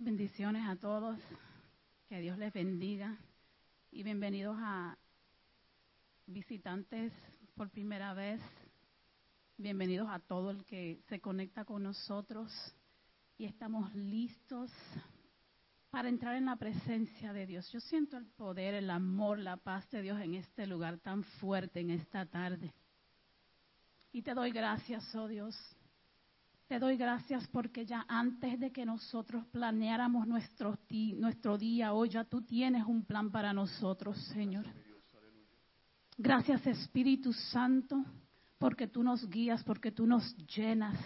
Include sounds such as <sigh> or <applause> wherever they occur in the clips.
Bendiciones a todos. Que Dios les bendiga. Y bienvenidos a visitantes por primera vez. Bienvenidos a todo el que se conecta con nosotros. Y estamos listos para entrar en la presencia de Dios. Yo siento el poder, el amor, la paz de Dios en este lugar tan fuerte, en esta tarde. Y te doy gracias, oh Dios te doy gracias porque ya antes de que nosotros planeáramos nuestro, nuestro día, hoy ya tú tienes un plan para nosotros, Señor. Gracias Espíritu Santo, porque tú nos guías, porque tú nos llenas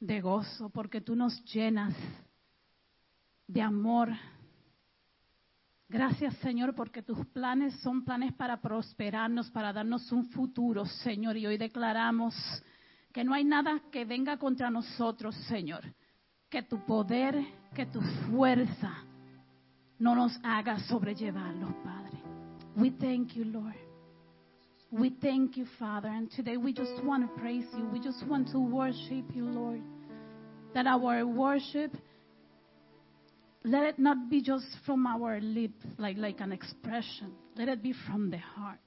de gozo, porque tú nos llenas de amor. Gracias Señor, porque tus planes son planes para prosperarnos, para darnos un futuro, Señor. Y hoy declaramos que no hay nada que venga contra nosotros, Señor. Que tu poder, que tu fuerza no nos haga sobrellevarlo, Padre. We thank you, Lord. We thank you, Father. And today we just want to praise you. We just want to worship you, Lord. That our worship, let it not be just from our lips, like, like an expression. Let it be from the heart.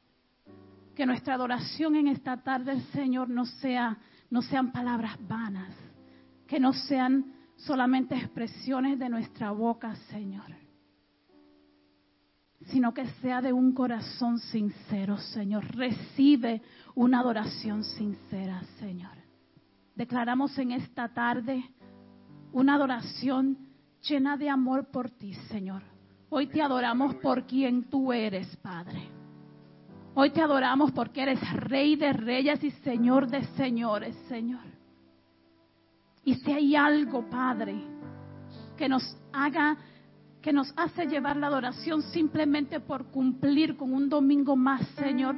Que nuestra adoración en esta tarde, Señor, no sea no sean palabras vanas, que no sean solamente expresiones de nuestra boca, Señor, sino que sea de un corazón sincero, Señor. Recibe una adoración sincera, Señor. Declaramos en esta tarde una adoración llena de amor por ti, Señor. Hoy te adoramos por quien tú eres, Padre. Hoy te adoramos porque eres rey de reyes y señor de señores, Señor. Y si hay algo, Padre, que nos haga, que nos hace llevar la adoración simplemente por cumplir con un domingo más, Señor,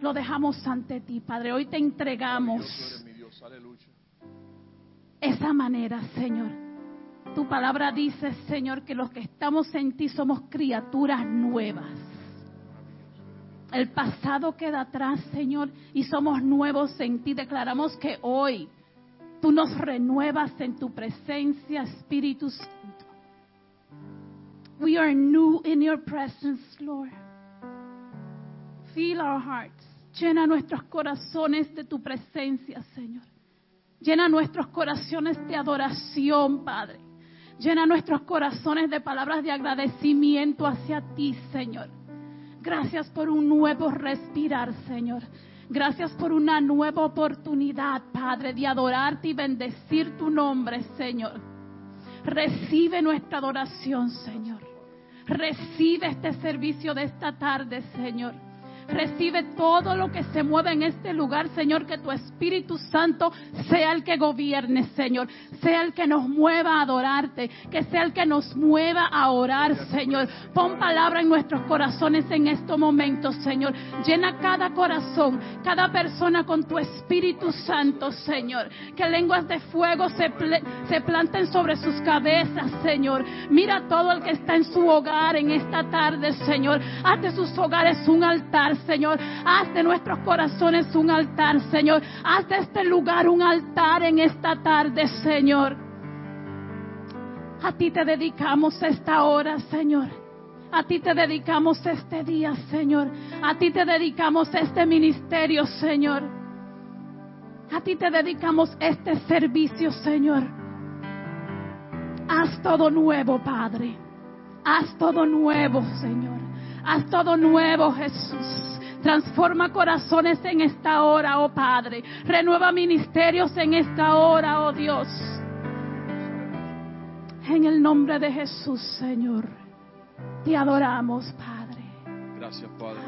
lo dejamos ante ti, Padre. Hoy te entregamos esa manera, Señor. Tu palabra dice, Señor, que los que estamos en ti somos criaturas nuevas. El pasado queda atrás, Señor, y somos nuevos en ti. Declaramos que hoy tú nos renuevas en tu presencia, Espíritu Santo. We are new in your presence, Lord. Fill our hearts. Llena nuestros corazones de tu presencia, Señor. Llena nuestros corazones de adoración, Padre. Llena nuestros corazones de palabras de agradecimiento hacia ti, Señor. Gracias por un nuevo respirar, Señor. Gracias por una nueva oportunidad, Padre, de adorarte y bendecir tu nombre, Señor. Recibe nuestra adoración, Señor. Recibe este servicio de esta tarde, Señor. Recibe todo lo que se mueve en este lugar, Señor, que tu Espíritu Santo sea el que gobierne, Señor. Sea el que nos mueva a adorarte, que sea el que nos mueva a orar, Señor. Pon palabra en nuestros corazones en estos momentos, Señor. Llena cada corazón, cada persona con tu Espíritu Santo, Señor. Que lenguas de fuego se, se planten sobre sus cabezas, Señor. Mira todo el que está en su hogar en esta tarde, Señor. Haz de sus hogares un altar, Señor. Haz de nuestros corazones un altar, Señor. Haz de este lugar un altar en esta tarde, Señor. A ti te dedicamos esta hora, Señor. A ti te dedicamos este día, Señor. A ti te dedicamos este ministerio, Señor. A ti te dedicamos este servicio, Señor. Haz todo nuevo, Padre. Haz todo nuevo, Señor. Haz todo nuevo, Jesús. Transforma corazones en esta hora, oh Padre. Renueva ministerios en esta hora, oh Dios. En el nombre de Jesús, Señor. Te adoramos, Padre. Gracias, Padre.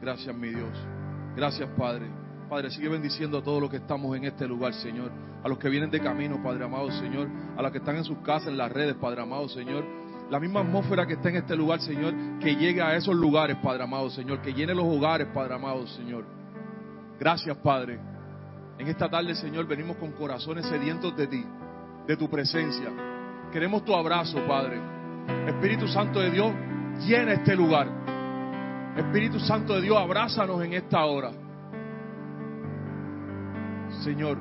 Gracias, mi Dios. Gracias, Padre. Padre, sigue bendiciendo a todos los que estamos en este lugar, Señor. A los que vienen de camino, Padre amado, Señor. A los que están en sus casas, en las redes, Padre amado, Señor la misma atmósfera que está en este lugar, Señor, que llegue a esos lugares, Padre amado, Señor, que llene los hogares, Padre amado, Señor. Gracias, Padre. En esta tarde, Señor, venimos con corazones sedientos de ti, de tu presencia. Queremos tu abrazo, Padre. Espíritu Santo de Dios, llena este lugar. Espíritu Santo de Dios, abrázanos en esta hora. Señor,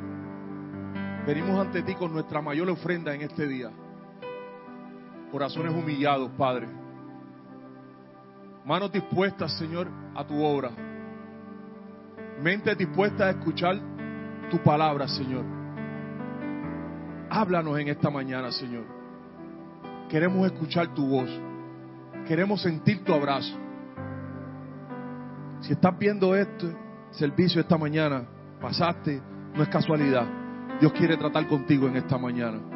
venimos ante ti con nuestra mayor ofrenda en este día corazones humillados, Padre. Manos dispuestas, Señor, a tu obra. Mente dispuesta a escuchar tu palabra, Señor. Háblanos en esta mañana, Señor. Queremos escuchar tu voz. Queremos sentir tu abrazo. Si estás viendo este servicio esta mañana, pasaste, no es casualidad. Dios quiere tratar contigo en esta mañana.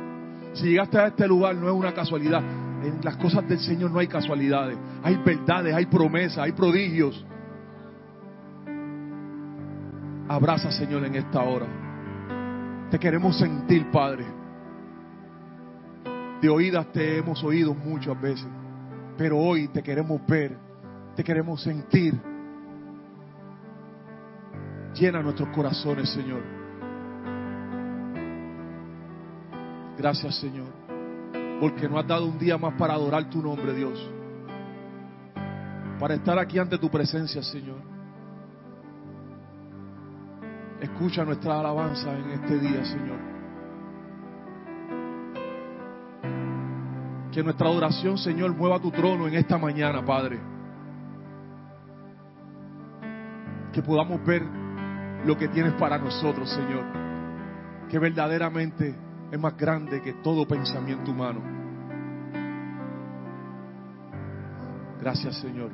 Si llegaste a este lugar, no es una casualidad. En las cosas del Señor no hay casualidades. Hay verdades, hay promesas, hay prodigios. Abraza, Señor, en esta hora. Te queremos sentir, Padre. De oídas te hemos oído muchas veces, pero hoy te queremos ver, te queremos sentir. Llena nuestros corazones, Señor. Gracias, Señor, porque nos has dado un día más para adorar tu nombre, Dios. Para estar aquí ante tu presencia, Señor. Escucha nuestra alabanza en este día, Señor. Que nuestra adoración, Señor, mueva tu trono en esta mañana, Padre. Que podamos ver lo que tienes para nosotros, Señor. Que verdaderamente es más grande que todo pensamiento humano. Gracias, Señor.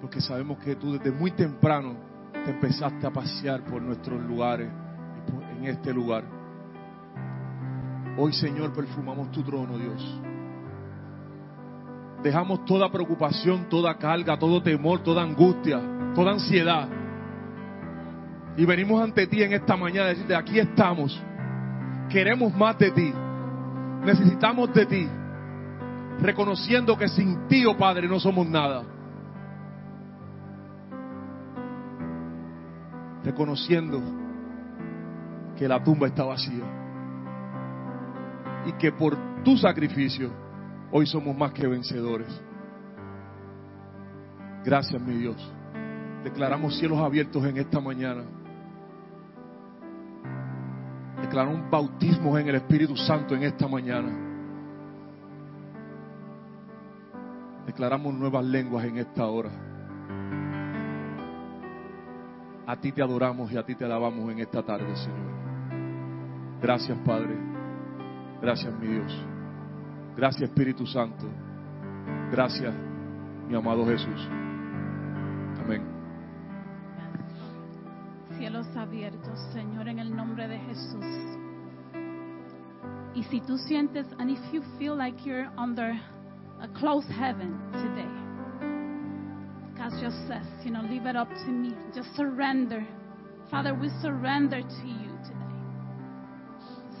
Porque sabemos que tú desde muy temprano te empezaste a pasear por nuestros lugares en este lugar. Hoy, Señor, perfumamos tu trono, Dios. Dejamos toda preocupación, toda carga, todo temor, toda angustia, toda ansiedad. Y venimos ante ti en esta mañana a decirte, aquí estamos. Queremos más de ti. Necesitamos de ti. Reconociendo que sin ti, oh Padre, no somos nada. Reconociendo que la tumba está vacía. Y que por tu sacrificio hoy somos más que vencedores. Gracias, mi Dios. Declaramos cielos abiertos en esta mañana. Declaramos bautismos en el Espíritu Santo en esta mañana. Declaramos nuevas lenguas en esta hora. A ti te adoramos y a ti te alabamos en esta tarde, Señor. Gracias, Padre. Gracias, mi Dios. Gracias, Espíritu Santo. Gracias, mi amado Jesús. Amén. Cielos abiertos, Señor, en el nombre de Jesús. Y si tú sientes, and if you feel like you're under a closed heaven today, God just says, you know, leave it up to me. Just surrender. Father, we surrender to you today.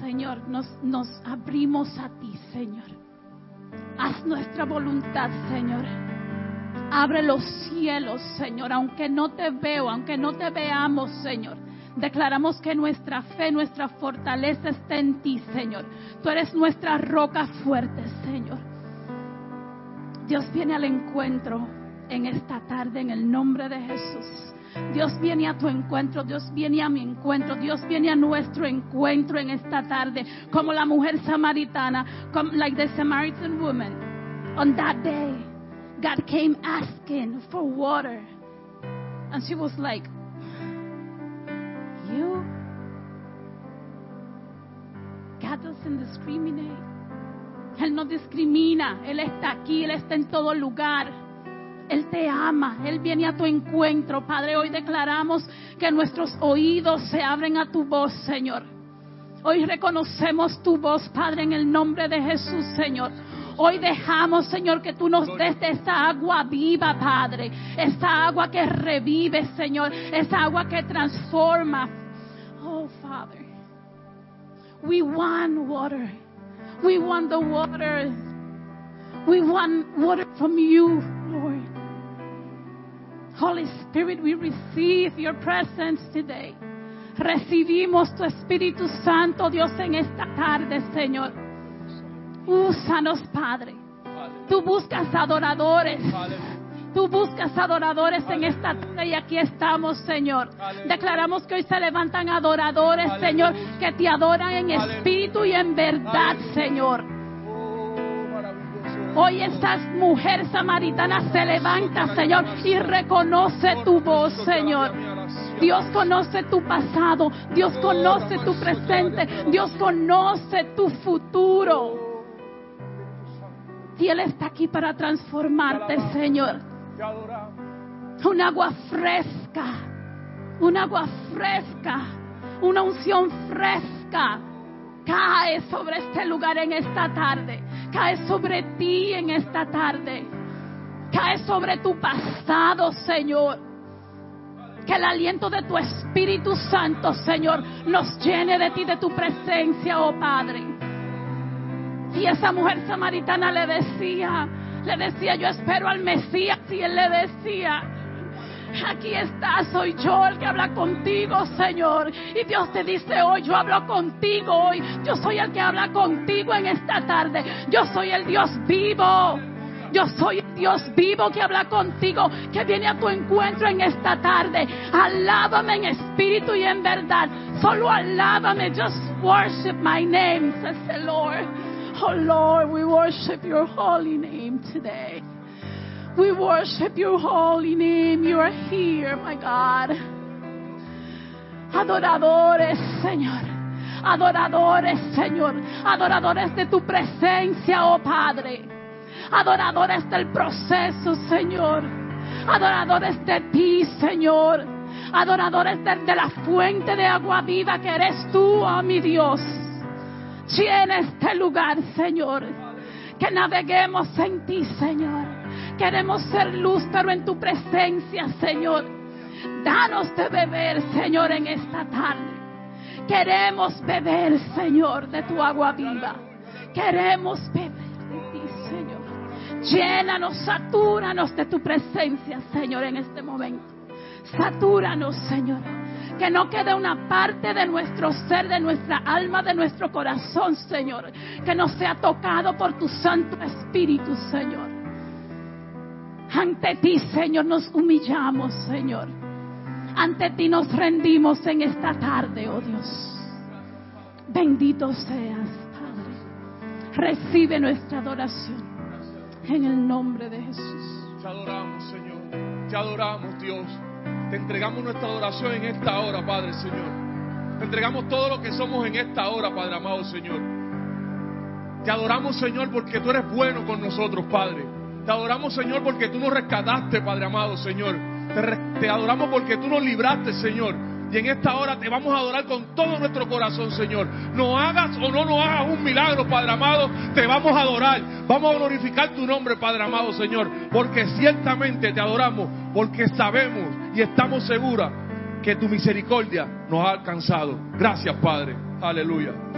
Señor, nos, nos abrimos a ti, Señor. Haz nuestra voluntad, Señor. Abre los cielos, Señor, aunque no te veo, aunque no te veamos, Señor. Declaramos que nuestra fe, nuestra fortaleza está en ti, Señor. Tú eres nuestra roca fuerte, Señor. Dios viene al encuentro en esta tarde en el nombre de Jesús. Dios viene a tu encuentro, Dios viene a mi encuentro, Dios viene a nuestro encuentro en esta tarde, como la mujer samaritana, como, like the Samaritan woman. On that day, God came asking for water. And she was like, God doesn't discriminate. Él no discrimina. Él está aquí, Él está en todo lugar. Él te ama, Él viene a tu encuentro. Padre, hoy declaramos que nuestros oídos se abren a tu voz, Señor. Hoy reconocemos tu voz, Padre, en el nombre de Jesús, Señor. Hoy dejamos, Señor, que tú nos des de esta agua viva, Padre. Esa agua que revive, Señor. Esa agua que transforma. We want water. We want the water. We want water from you, Lord. Holy Spirit, we receive your presence today. Recibimos tu Espíritu Santo, Dios, en esta tarde, Señor. Úsanos, Padre. Tú buscas adoradores. Tú buscas adoradores en esta tarde y aquí estamos, Señor. Declaramos que hoy se levantan adoradores, Señor, que te adoran en espíritu y en verdad, Señor. Hoy esta mujer samaritana se levanta, Señor, y reconoce tu voz, Señor. Dios conoce tu pasado, Dios conoce tu presente, Dios conoce tu futuro. Y Él está aquí para transformarte, Señor. Un agua fresca, un agua fresca, una unción fresca cae sobre este lugar en esta tarde. Cae sobre ti en esta tarde. Cae sobre tu pasado, Señor. Que el aliento de tu Espíritu Santo, Señor, nos llene de ti, de tu presencia, oh Padre. Y esa mujer samaritana le decía, le decía, yo espero al Mesías. Y él le decía, Aquí está, soy yo el que habla contigo, Señor. Y Dios te dice hoy, yo hablo contigo hoy. Yo soy el que habla contigo en esta tarde. Yo soy el Dios vivo. Yo soy el Dios vivo que habla contigo, que viene a tu encuentro en esta tarde. Alábame en espíritu y en verdad. Solo alábame. Just worship my name, says the Lord. Oh Lord, we worship your holy name today. We worship your holy name. You are here, my God. Adoradores, Señor. Adoradores, Señor. Adoradores de tu presencia, oh Padre. Adoradores del proceso, Señor. Adoradores de ti, Señor. Adoradores de, la fuente de agua viva que eres tú, oh mi Dios. Llena este lugar, Señor. Que naveguemos en ti, Señor. Queremos ser luz, en tu presencia, Señor. Danos de beber, Señor, en esta tarde. Queremos beber, Señor, de tu agua viva. Queremos beber de ti, Señor. Llénanos, satúranos de tu presencia, Señor, en este momento. Satúranos, Señor. Que no quede una parte de nuestro ser, de nuestra alma, de nuestro corazón, Señor. Que no sea tocado por tu Santo Espíritu, Señor. Ante ti, Señor, nos humillamos, Señor. Ante ti nos rendimos en esta tarde, oh Dios. Bendito seas, Padre. Recibe nuestra adoración. En el nombre de Jesús. Te adoramos, Señor. Te adoramos, Dios. Te entregamos nuestra adoración en esta hora, Padre, Señor. Te entregamos todo lo que somos en esta hora, Padre amado, Señor. Te adoramos, Señor, porque tú eres bueno con nosotros, Padre. Te adoramos, Señor, porque tú nos rescataste, Padre amado, Señor. Te, adoramos porque tú nos libraste, Señor. Y en esta hora te vamos a adorar con todo nuestro corazón, Señor. No hagas o no nos hagas un milagro, Padre amado. Te vamos a adorar. Vamos a glorificar tu nombre, Padre amado, Señor. Porque ciertamente te adoramos. Porque sabemos y estamos seguros que tu misericordia nos ha alcanzado. Gracias, Padre. Aleluya.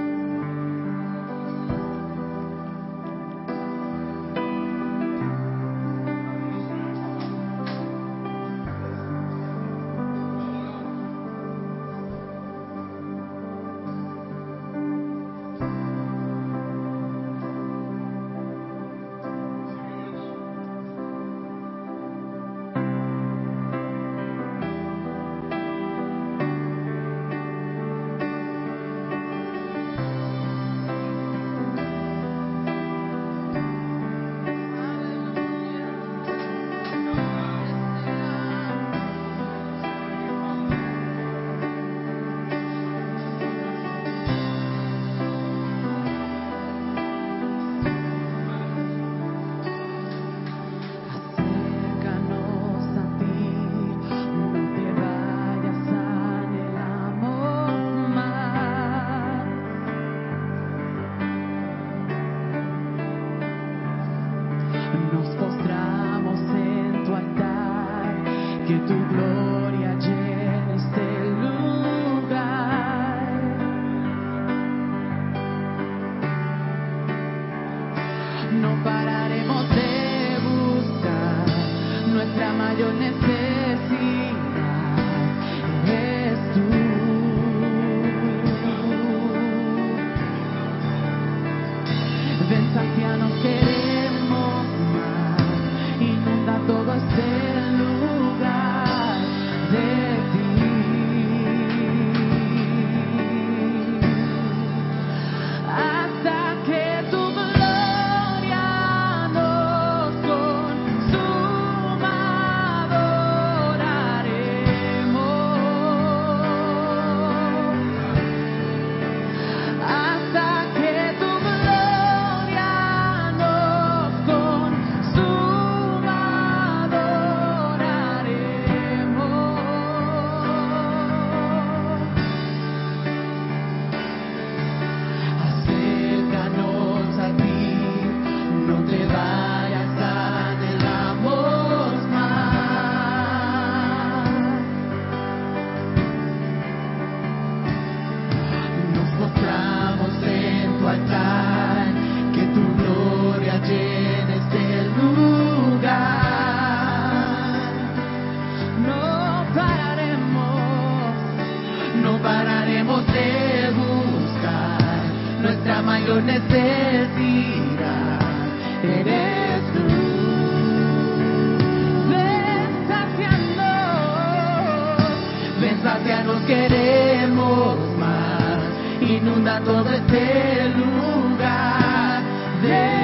Necesidad eres tú. Ven, sacianos, ven, sacianos, queremos más. Inunda todo este lugar de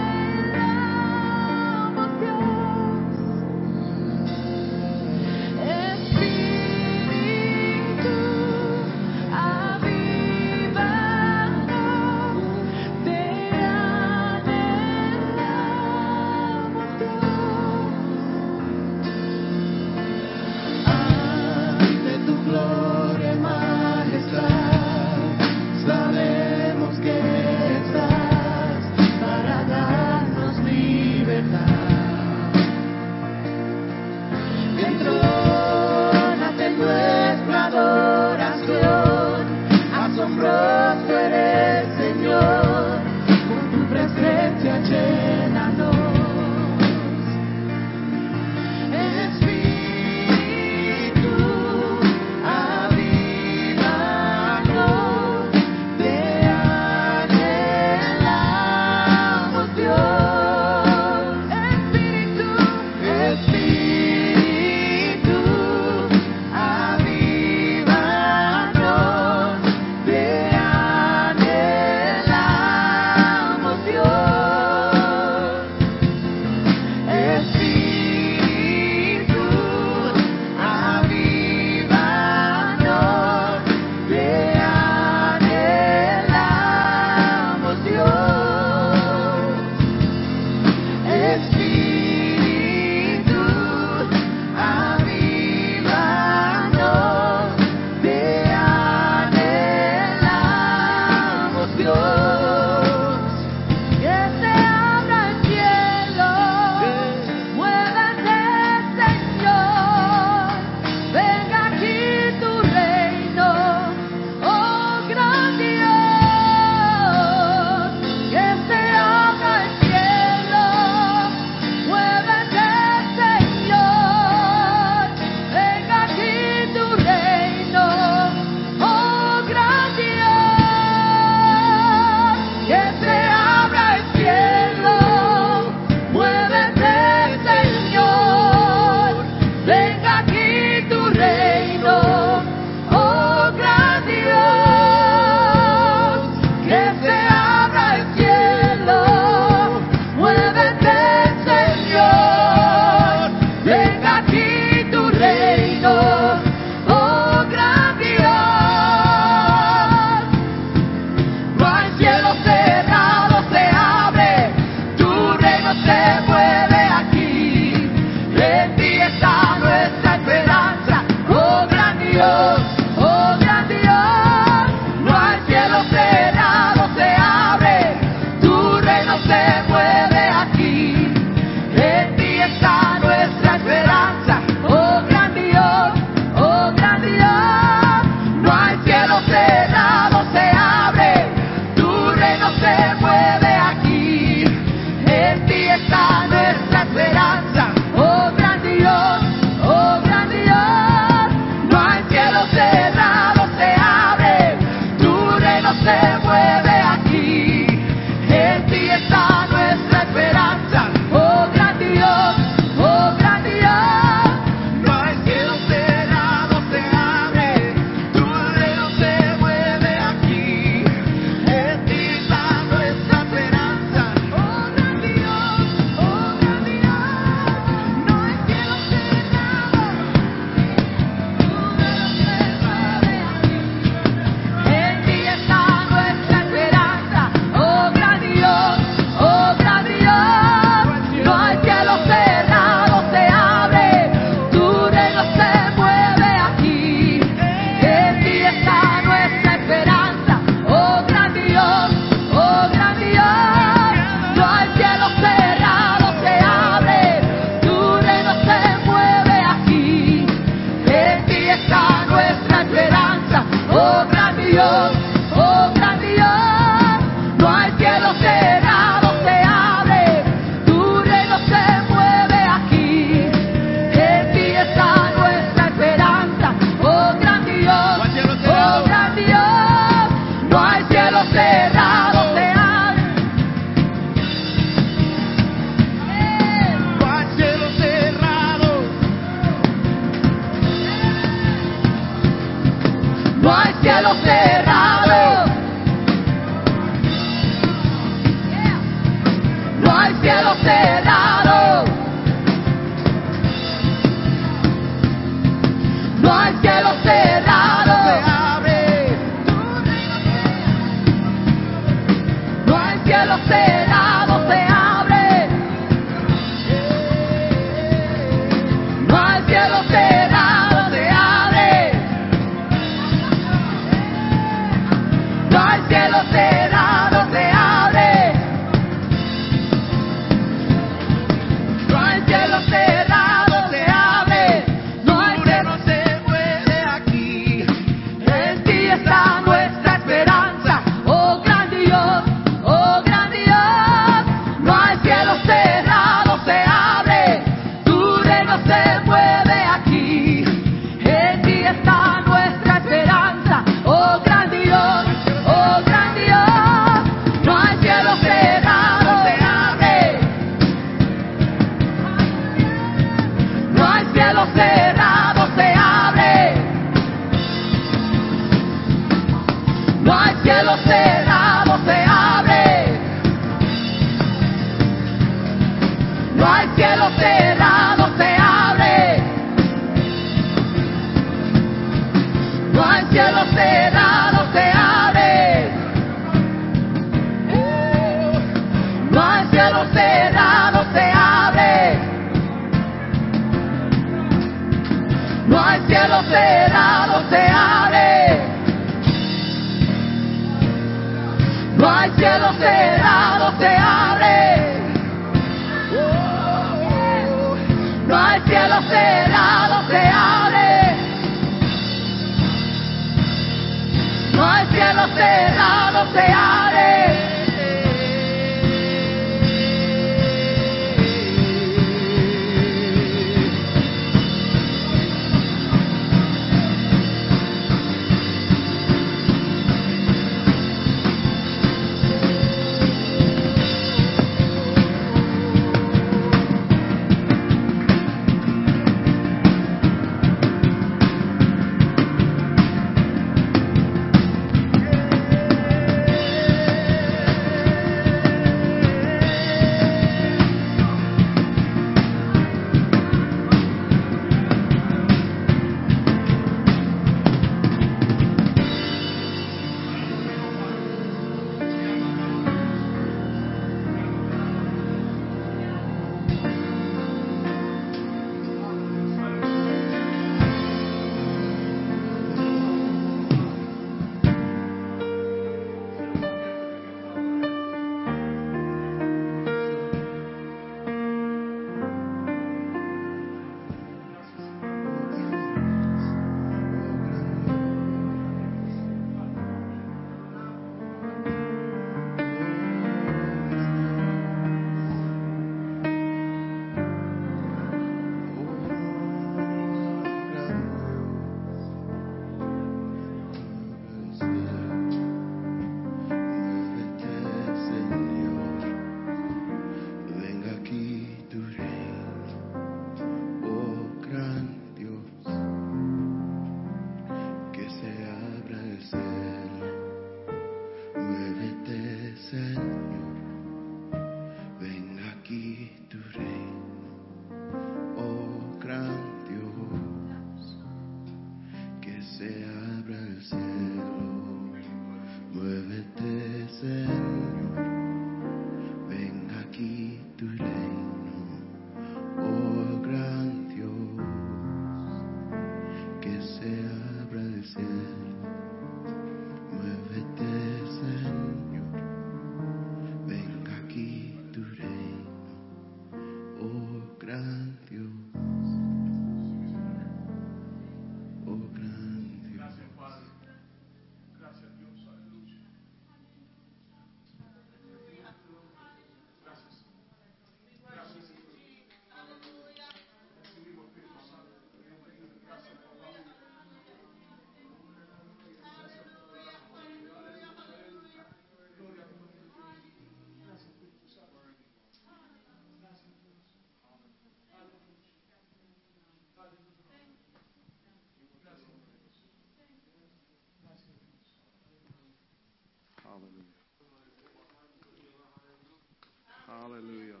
Hallelujah.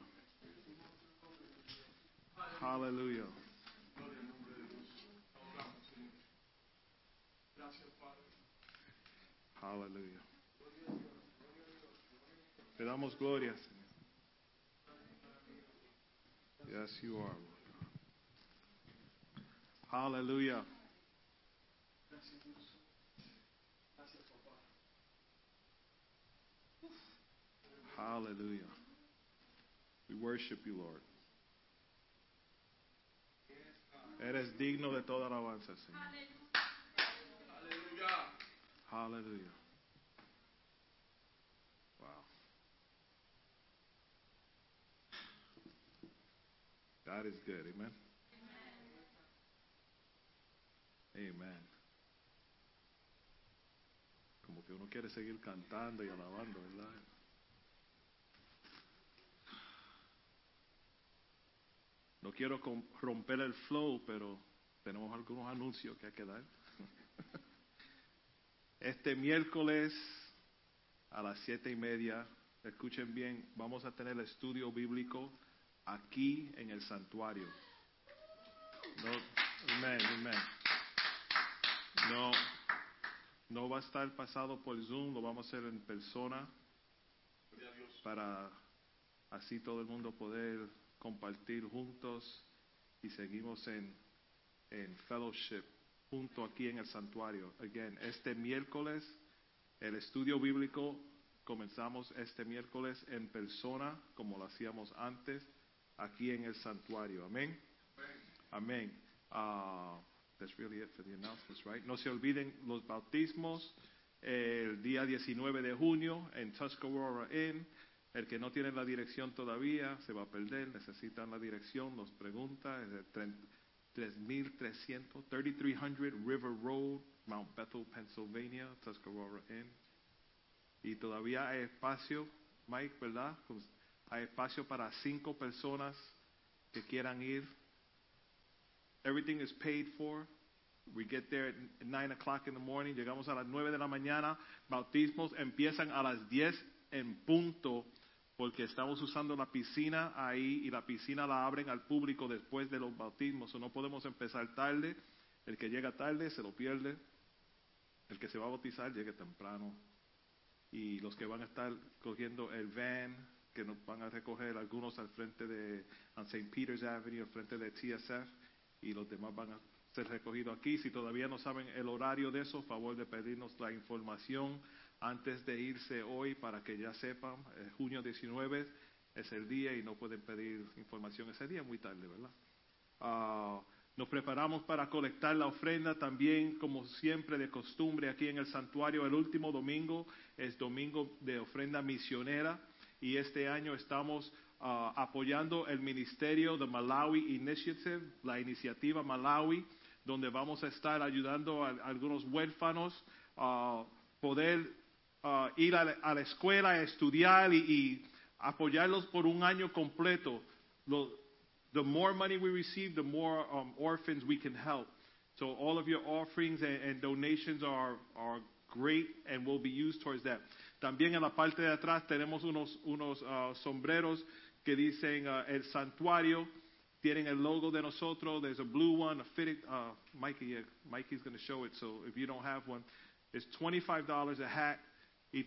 Hallelujah. Hallelujah. Te damos gloria, Señor. Yes, you are, Lord. Hallelujah. Hallelujah. Worship you, Lord. Eres digno de toda alabanza, Señor. Hallelujah. Wow. God is good. Amen. Amen. Como que uno quiere seguir cantando y alabando, ¿verdad? No quiero romper el flow, pero tenemos algunos anuncios que hay que dar. <laughs> Este miércoles a las siete y media, escuchen bien, vamos a tener el estudio bíblico aquí en el santuario. No, amén, amén. No, no va a estar pasado por Zoom, lo vamos a hacer en persona para así todo el mundo poder compartir juntos y seguimos en, en fellowship junto aquí en el santuario. Again, este miércoles el estudio bíblico comenzamos este miércoles en persona como lo hacíamos antes aquí en el santuario. Amén. Amén. Ah, that's really it for the announcements, right? No se olviden los bautismos el día 19 de junio en Tuscarora Inn. El que no tiene la dirección todavía se va a perder, necesitan la dirección, nos pregunta, es el 3300, 3300 River Road, Mount Bethel, Pennsylvania, Tuscarora Inn. Y todavía hay espacio, Mike, ¿verdad? Pues hay espacio para cinco personas que quieran ir. Everything is paid for. We get there at 9 o'clock in the morning. Llegamos a las 9 de la mañana. Bautismos empiezan a las 10 en punto porque estamos usando la piscina ahí y la piscina la abren al público después de los bautismos. O no podemos empezar tarde. El que llega tarde se lo pierde. El que se va a bautizar llegue temprano. Y los que van a estar cogiendo el van, que nos van a recoger algunos al frente de St. Peter's Avenue, al frente de TSF, y los demás van a ser recogidos aquí. Si todavía no saben el horario de eso, favor de pedirnos la información antes de irse hoy para que ya sepan. Eh, junio 19 es el día y no pueden pedir información ese día, muy tarde, ¿verdad? Ah, nos preparamos para colectar la ofrenda también, como siempre de costumbre, aquí en el santuario. El último domingo es domingo de ofrenda misionera y este año estamos ah, apoyando el ministerio de Malawi Initiative, la iniciativa Malawi, donde vamos a estar ayudando a, algunos huérfanos a poder ah, ir a la, a la escuela a estudiar y, y apoyarlos por un año completo. Lo- the more money we receive, the more um, orphans we can help. So all of your offerings and, and donations are, are great and will be used towards that. También en la parte de atrás tenemos unos, unos ah, sombreros que dicen ah, el santuario. Tienen el logo de nosotros. There's a blue one, a fitted. Uh, Mikey, yeah, Mikey's going to show it. So if you don't have one, it's $25 a hat. Y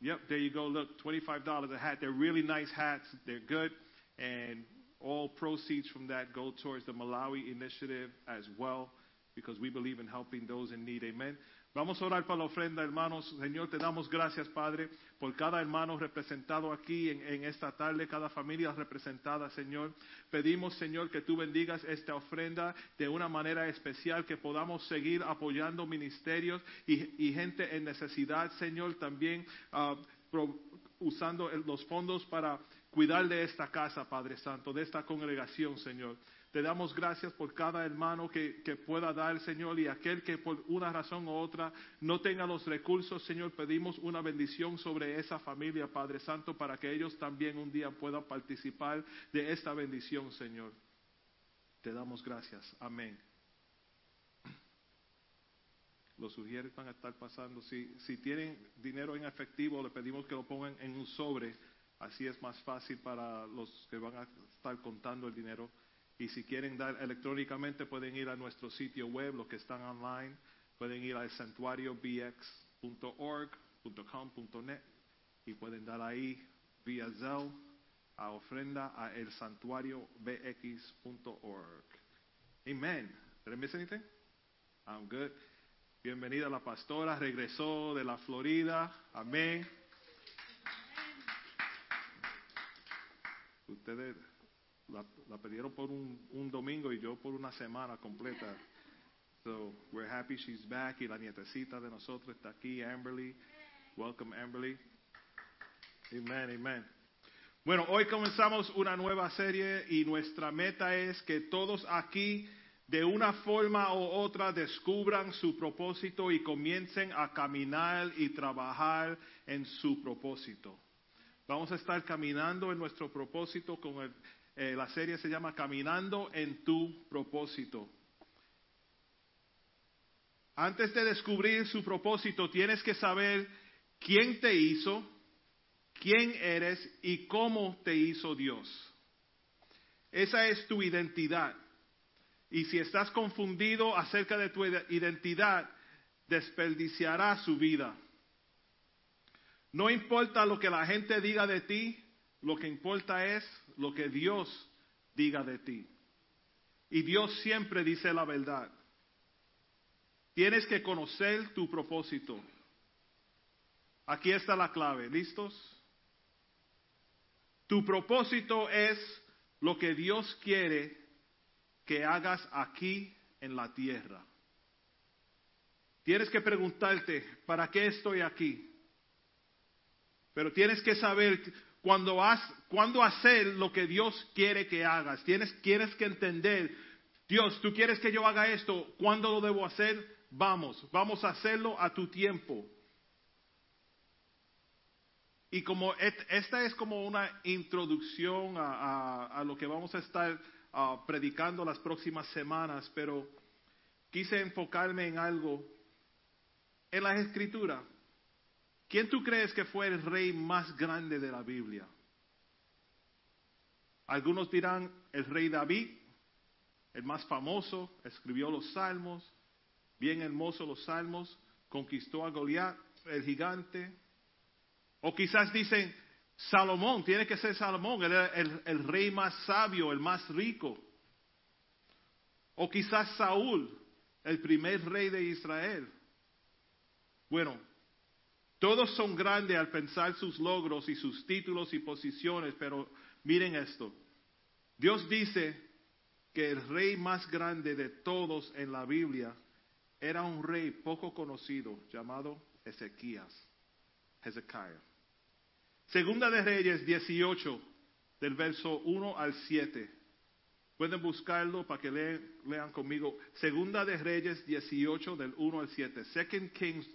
Yep, there you go. Look, $25 a hat. They're really nice hats. They're good. And all proceeds from that go towards the Malawi initiative as well because we believe in helping those in need. Amen. Vamos a orar por la ofrenda, hermanos. Señor, te damos gracias, Padre, por cada hermano representado aquí en, esta tarde, cada familia representada, Señor. Pedimos, Señor, que tú bendigas esta ofrenda de una manera especial, que podamos seguir apoyando ministerios y, gente en necesidad, Señor, también pro- usando los fondos para cuidar de esta casa, Padre Santo, de esta congregación, Señor. Te damos gracias por cada hermano que, pueda dar, Señor, y aquel que por una razón u otra no tenga los recursos, Señor, pedimos una bendición sobre esa familia, Padre Santo, para que ellos también un día puedan participar de esta bendición, Señor. Te damos gracias. Amén. Los sugieres van a estar pasando. Si, si tienen dinero en efectivo, le pedimos que lo pongan en un sobre Así es más fácil para los que van a estar contando el dinero. Y si quieren dar electrónicamente, pueden ir a nuestro sitio web, los que están online, pueden ir al santuariobx.org.com.net y pueden dar ahí vía Zelle a ofrenda a el santuariobx.org. Amen. Did I miss anything? I'm good. Bienvenida la pastora, regresó de la Florida. Amén. Ustedes la, la pidieron por un, un domingo y yo por una semana completa. So we're happy she's back y la nietecita de nosotros está aquí, Amberly. Welcome, Amberly. Amen, amen. Bueno, hoy comenzamos una nueva serie y nuestra meta es que todos aquí de una forma u otra descubran su propósito y comiencen a caminar y trabajar en su propósito. Vamos a estar caminando en nuestro propósito con el, eh, la serie se llama Caminando en tu propósito. Antes de descubrir su propósito, tienes que saber quién te hizo, quién eres y cómo te hizo Dios. Esa es tu identidad. Y si estás confundido acerca de tu identidad, desperdiciará su vida. No importa lo que la gente diga de ti, lo que importa es lo que Dios diga de ti. Y Dios siempre dice la verdad. Tienes que conocer tu propósito. Aquí está la clave. ¿Listos? Tu propósito es lo que Dios quiere que hagas aquí en la tierra. Tienes que preguntarte, ¿para qué estoy aquí? Pero tienes que saber cuando, has, cuando hacer lo que Dios quiere que hagas. Tienes, tienes que entender, Dios, tú quieres que yo haga esto, ¿cuándo lo debo hacer? Vamos, vamos a hacerlo a tu tiempo. Y como esta es como una introducción a, lo que vamos a estar uh, predicando las próximas semanas, pero quise enfocarme en algo en las escrituras. ¿Quién tú crees que fue el rey más grande de la Biblia? Algunos dirán el rey David, el más famoso, escribió los salmos, bien hermoso los salmos, conquistó a Goliat, el gigante. O quizás dicen Salomón, tiene que ser Salomón, el, el rey más sabio, el más rico. O quizás Saúl, el primer rey de Israel. Bueno, todos son grandes al pensar sus logros y sus títulos y posiciones, pero miren esto. Dios dice que el rey más grande de todos en la Biblia era un rey poco conocido llamado Ezequías, Hezekiah. Segunda de Reyes 18, del verso 1 al 7. Pueden buscarlo para que lean, lean conmigo. Segunda de Reyes 18, del 1 al 7. Second Kings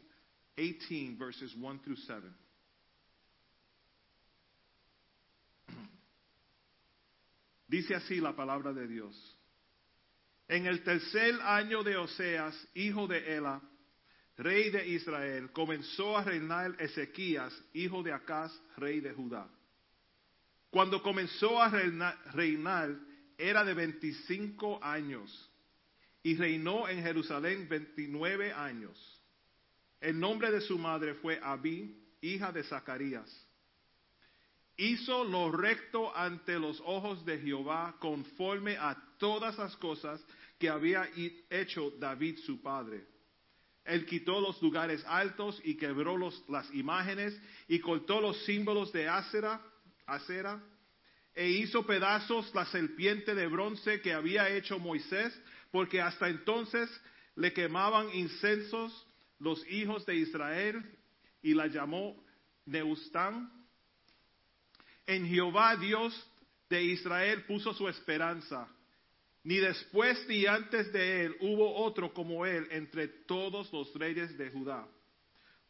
18, verses 1 through 7. <clears throat> Dice así la palabra de Dios. En el tercer año de Oseas, hijo de Ela, rey de Israel, comenzó a reinar Ezequías, hijo de Acaz, rey de Judá. Cuando comenzó a reinar, era de 25 años y reinó en Jerusalén 29 años. El nombre de su madre fue Abí, hija de Zacarías. Hizo lo recto ante los ojos de Jehová conforme a todas las cosas que había hecho David su padre. Él quitó los lugares altos y quebró las imágenes y cortó los símbolos de acera, acera e hizo pedazos la serpiente de bronce que había hecho Moisés, porque hasta entonces le quemaban incensos los hijos de Israel y la llamó Neustán. En Jehová Dios de Israel puso su esperanza. Ni después ni antes de él hubo otro como él entre todos los reyes de Judá,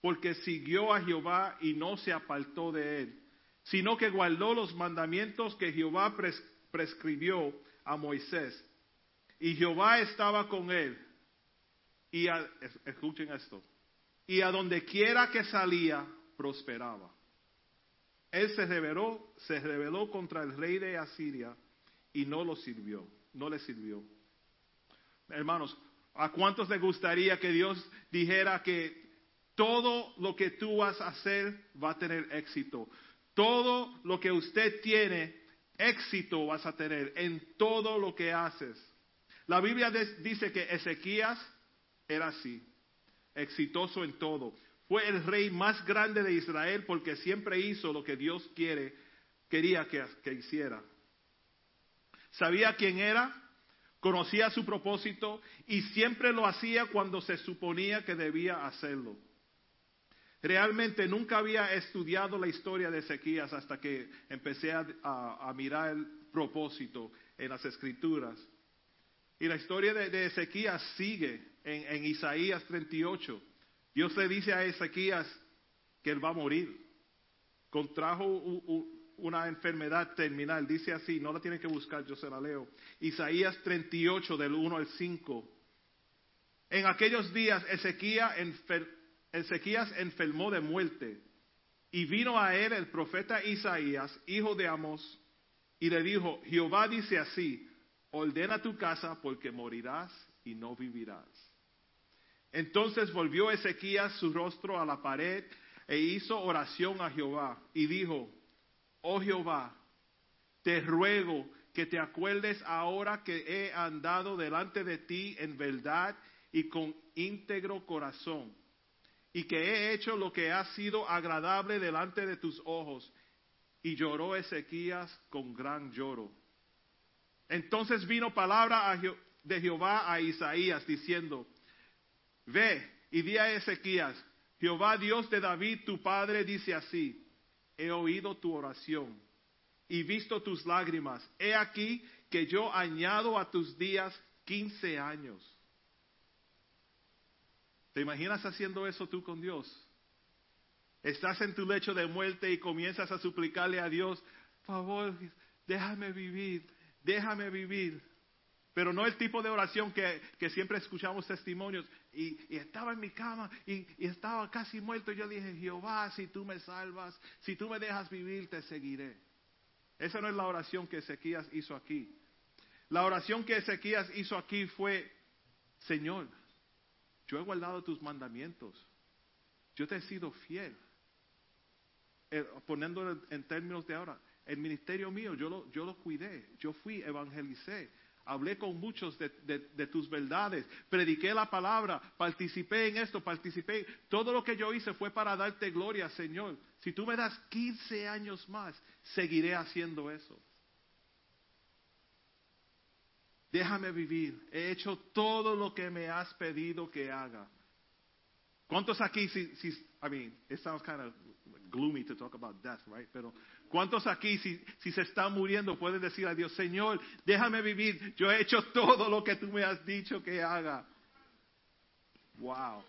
porque siguió a Jehová y no se apartó de él, sino que guardó los mandamientos que Jehová pres prescribió a Moisés. Y Jehová estaba con él. Y a, escuchen esto. Y a donde quiera que salía, prosperaba. él se rebeló, se rebeló contra el rey de Asiria y no lo sirvió, no le sirvió. Hermanos, ¿a cuántos les gustaría que Dios dijera que todo lo que tú vas a hacer va a tener éxito? Todo lo que usted tiene, éxito vas a tener en todo lo que haces. La Biblia dice que Ezequías era así, exitoso en todo. Fue el rey más grande de Israel porque siempre hizo lo que Dios quiere, quería que, hiciera. Sabía quién era, conocía su propósito y siempre lo hacía cuando se suponía que debía hacerlo. Realmente nunca había estudiado la historia de Ezequías hasta que empecé a, mirar el propósito en las escrituras. Y la historia de, Ezequías sigue en, Isaías 38. Dios le dice a Ezequías que él va a morir. Contrajo una enfermedad terminal. Dice así, no la tienen que buscar, yo se la leo. Isaías 38 del 1 al 5. En aquellos días Ezequías, Ezequías enfermó de muerte y vino a él el profeta Isaías, hijo de Amos, y le dijo, Jehová dice así, ordena tu casa porque morirás y no vivirás. Entonces volvió Ezequías su rostro a la pared e hizo oración a Jehová y dijo, oh Jehová, te ruego que te acuerdes ahora que he andado delante de ti en verdad y con íntegro corazón, y que he hecho lo que ha sido agradable delante de tus ojos. Y lloró Ezequías con gran lloro. Entonces vino palabra de Jehová a Isaías diciendo, ve y di a Ezequías, Jehová Dios de David tu padre dice así, he oído tu oración y visto tus lágrimas. He aquí que yo añado a tus días quince años. ¿Te imaginas haciendo eso tú con Dios? Estás en tu lecho de muerte y comienzas a suplicarle a Dios, favor, déjame vivir, déjame vivir. Pero no el tipo de oración que, siempre escuchamos testimonios. Y, estaba en mi cama y, estaba casi muerto. Y yo dije, Jehová, si tú me salvas, si tú me dejas vivir, te seguiré. Esa no es la oración que Ezequías hizo aquí. La oración que Ezequías hizo aquí fue, Señor, yo he guardado tus mandamientos. Yo te he sido fiel. Eh, en términos de ahora, el ministerio mío, yo lo, yo lo cuidé, yo fui, evangelicé, hablé con muchos de, tus verdades, prediqué la palabra, participé en esto, participé. Todo lo que yo hice fue para darte gloria, Señor. Si tú me das 15 años más, seguiré haciendo eso. Déjame vivir. He hecho todo lo que me has pedido que haga. ¿Cuántos aquí, si, si, I mean, it sounds kind of gloomy to talk about death, right? Pero ¿Cuántos aquí, si, se están muriendo, pueden decir a Dios, Señor, déjame vivir, yo he hecho todo lo que tú me has dicho que haga? Wow.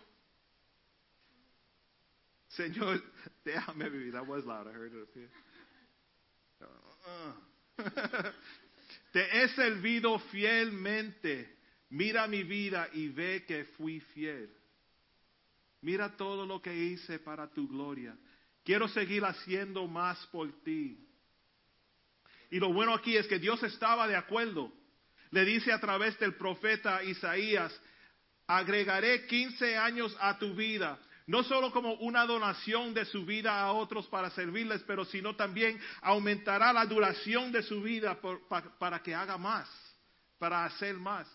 Señor, <laughs> déjame vivir. That was loud, I heard it. <laughs> Te he servido fielmente. Mira mi vida y ve que fui fiel. Mira todo lo que hice para tu gloria. Quiero seguir haciendo más por ti. Y lo bueno aquí es que Dios estaba de acuerdo. Le dice a través del profeta Isaías, agregaré 15 años a tu vida, no solo como una donación de su vida a otros para servirles, pero sino también aumentará la duración de su vida para que haga más, para hacer más.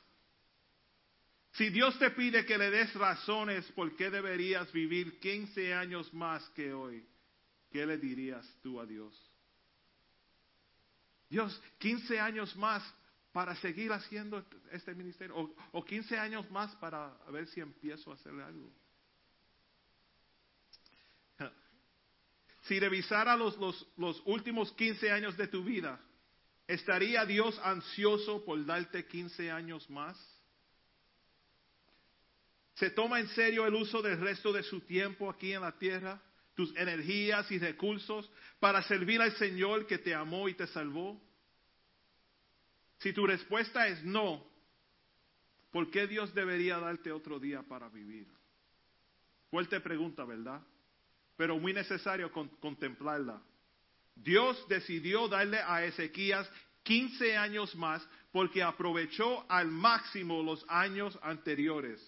Si Dios te pide que le des razones por qué deberías vivir 15 años más que hoy, ¿qué le dirías tú a Dios? Dios, 15 años más para seguir haciendo este ministerio, o, 15 años más para ver si empiezo a hacer algo. <laughs> Si revisara los, los, los últimos 15 años de tu vida, ¿estaría Dios ansioso por darte 15 años más? ¿Se toma en serio el uso del resto de su tiempo aquí en la tierra? Tus energías y recursos para servir al Señor que te amó y te salvó? Si tu respuesta es no, ¿por qué Dios debería darte otro día para vivir? Fuerte pregunta, ¿verdad? Pero muy necesario contemplarla. Dios decidió darle a Ezequías 15 años más porque aprovechó al máximo los años anteriores.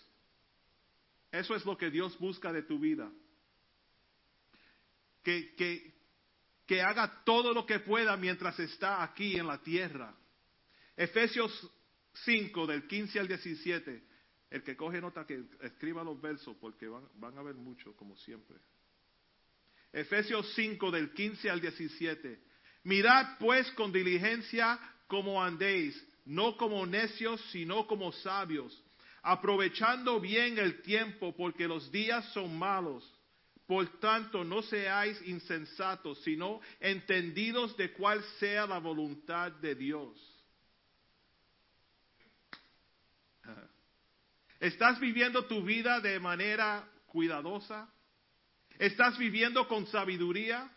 Eso es lo que Dios busca de tu vida. Que, que, que haga todo lo que pueda mientras está aquí en la tierra. Efesios 5, del 15 al 17. El que coge nota, que escriba los versos, porque van, van a ver mucho, como siempre. Efesios 5, del 15 al 17. Mirad pues con diligencia como andéis, no como necios, sino como sabios, aprovechando bien el tiempo, porque los días son malos. Por tanto, no seáis insensatos, sino entendidos de cuál sea la voluntad de Dios. ¿Estás viviendo tu vida de manera cuidadosa? ¿Estás viviendo con sabiduría?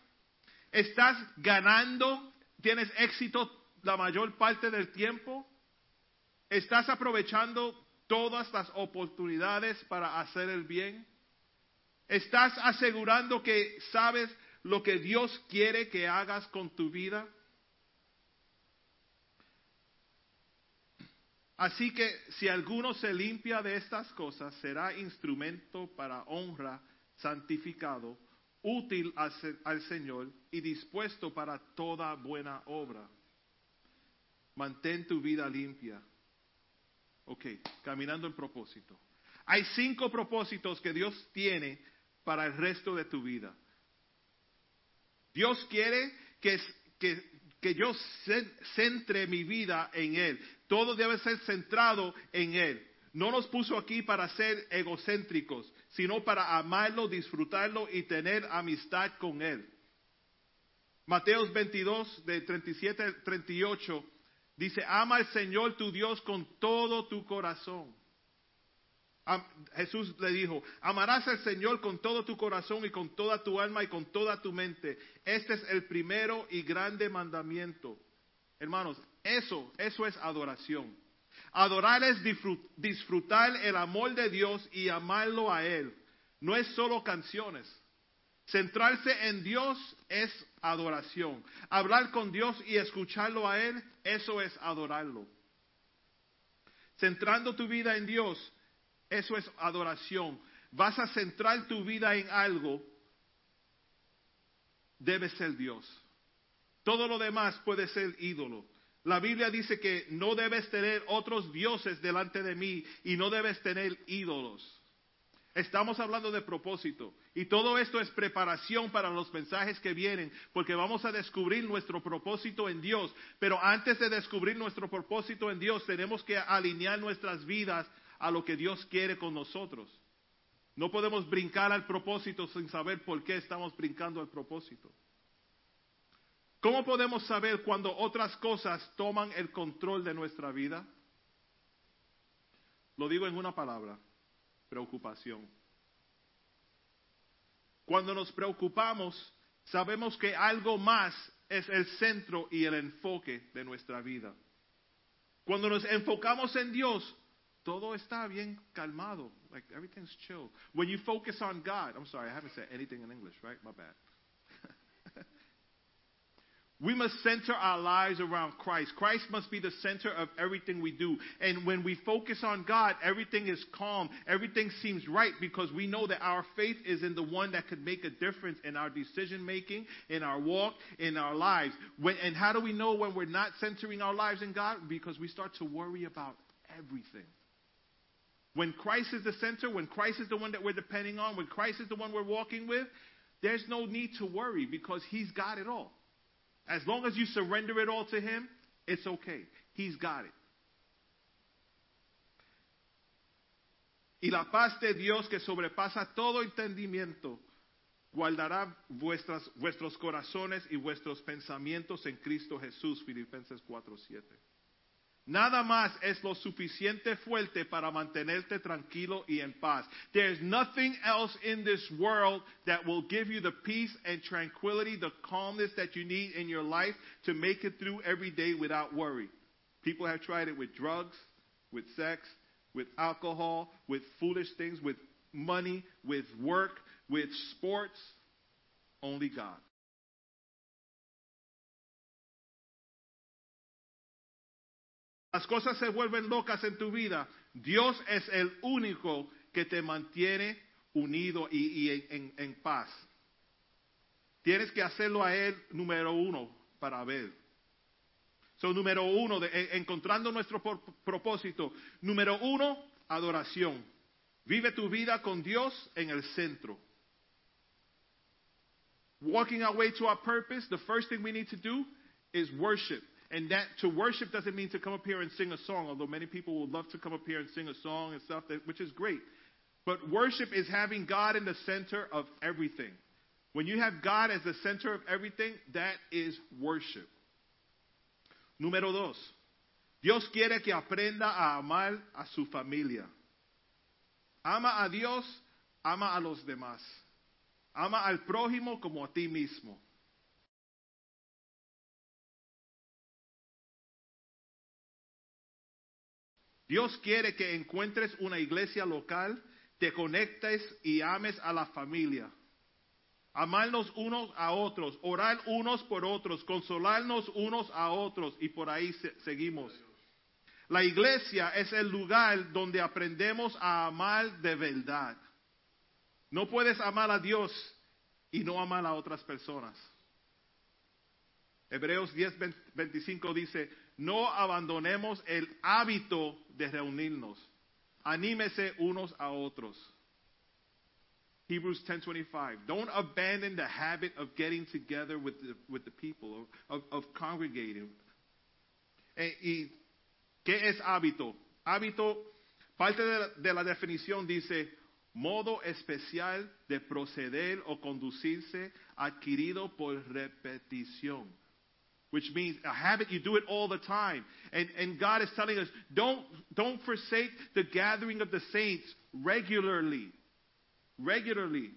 ¿Estás ganando? ¿Tienes éxito la mayor parte del tiempo? ¿Estás aprovechando todas las oportunidades para hacer el bien? ¿Estás asegurando que sabes lo que Dios quiere que hagas con tu vida? Así que si alguno se limpia de estas cosas, será instrumento para honra, santificado, útil al, Señor y dispuesto para toda buena obra. Mantén tu vida limpia. Ok, caminando en propósito. Hay cinco propósitos que Dios tiene para el resto de tu vida. Dios quiere que, que, que yo centre mi vida en Él. Todo debe ser centrado en Él. No nos puso aquí para ser egocéntricos, sino para amarlo, disfrutarlo y tener amistad con Él. Mateos 22, de 37 al 38, dice, ama al Señor tu Dios con todo tu corazón. Jesús le dijo, amarás al Señor con todo tu corazón y con toda tu alma y con toda tu mente. Este es el primero y grande mandamiento. Hermanos, eso, eso es adoración. Adorar es disfrutar el amor de Dios y amarlo a Él. No es solo canciones. Centrarse en Dios es adoración. Hablar con Dios y escucharlo a Él, eso es adorarlo. Centrando tu vida en Dios, eso es adoración. Vas a centrar tu vida en algo, debe ser Dios. Todo lo demás puede ser ídolo. La Biblia dice que no debes tener otros dioses delante de mí y no debes tener ídolos. Estamos hablando de propósito y todo esto es preparación para los mensajes que vienen porque vamos a descubrir nuestro propósito en Dios. Pero antes de descubrir nuestro propósito en Dios tenemos que alinear nuestras vidas a lo que Dios quiere con nosotros. No podemos brincar al propósito sin saber por qué estamos brincando al propósito. ¿Cómo podemos saber cuando otras cosas toman el control de nuestra vida? Lo digo en una palabra, preocupación. Cuando nos preocupamos, sabemos que algo más es el centro y el enfoque de nuestra vida. Cuando nos enfocamos en Dios, todo está bien calmado. Like everything's chill. When you focus on God, I'm sorry, I haven't said anything in English, right? My bad. <laughs> We must center our lives around Christ. Christ must be the center of everything we do. And when we focus on God, everything is calm. Everything seems right because we know that our faith is in the one that could make a difference in our decision making, in our walk, in our lives. When, and how do we know when we're not centering our lives in God? Because we start to worry about everything. When Christ is the center, when Christ is the one that we're depending on, when Christ is the one we're walking with, there's no need to worry because He's got it all. As long as you surrender it all to Him, it's okay. He's got it. Y la paz de Dios que sobrepasa todo entendimiento guardará vuestras, vuestros corazones y vuestros pensamientos en Cristo Jesús. Filipenses 4:7. Nada más es lo suficiente fuerte para mantenerte tranquilo y en paz. There's nothing else in this world that will give you the peace and tranquility, the calmness that you need in your life to make it through every day without worry. People have tried it with drugs, with sex, with alcohol, with foolish things, with money, with work, with sports. Only God. Las cosas se vuelven locas en tu vida, Dios es el único que te mantiene unido y, en, en- paz. Tienes que hacerlo a Él número uno para ver. So, número uno, de- en- encontrando nuestro propósito. Número uno, adoración. Vive tu vida con Dios en el centro. Walking our way to our purpose, the first thing we need to do is worship. And that to worship doesn't mean to come up here and sing a song, although many people would love to come up here and sing a song and stuff, that, which is great. But worship is having God in the center of everything. When you have God as the center of everything, that is worship. Número dos, Dios quiere que aprenda a amar a su familia. Ama a Dios, ama a los demás. Ama al prójimo como a ti mismo. Dios quiere que encuentres una iglesia local, te conectes y ames a la familia. Amarnos unos a otros, orar unos por otros, consolarnos unos a otros y por ahí se- seguimos. La iglesia es el lugar donde aprendemos a amar de verdad. No puedes amar a Dios y no amar a otras personas. Hebreos 10, 25 dice, no abandonemos el hábito de reunirnos. Anímese unos a otros. Hebrews 10:25. Don't abandon the habit of getting together with the, with the people, of, of congregating. Eh, ¿Y qué es hábito? Hábito, parte de la definición dice, modo especial de proceder o conducirse adquirido por repetición. Which means a habit, you do it all the time. And, God is telling us, don't, don't forsake the gathering of the saints regularly. Regularly.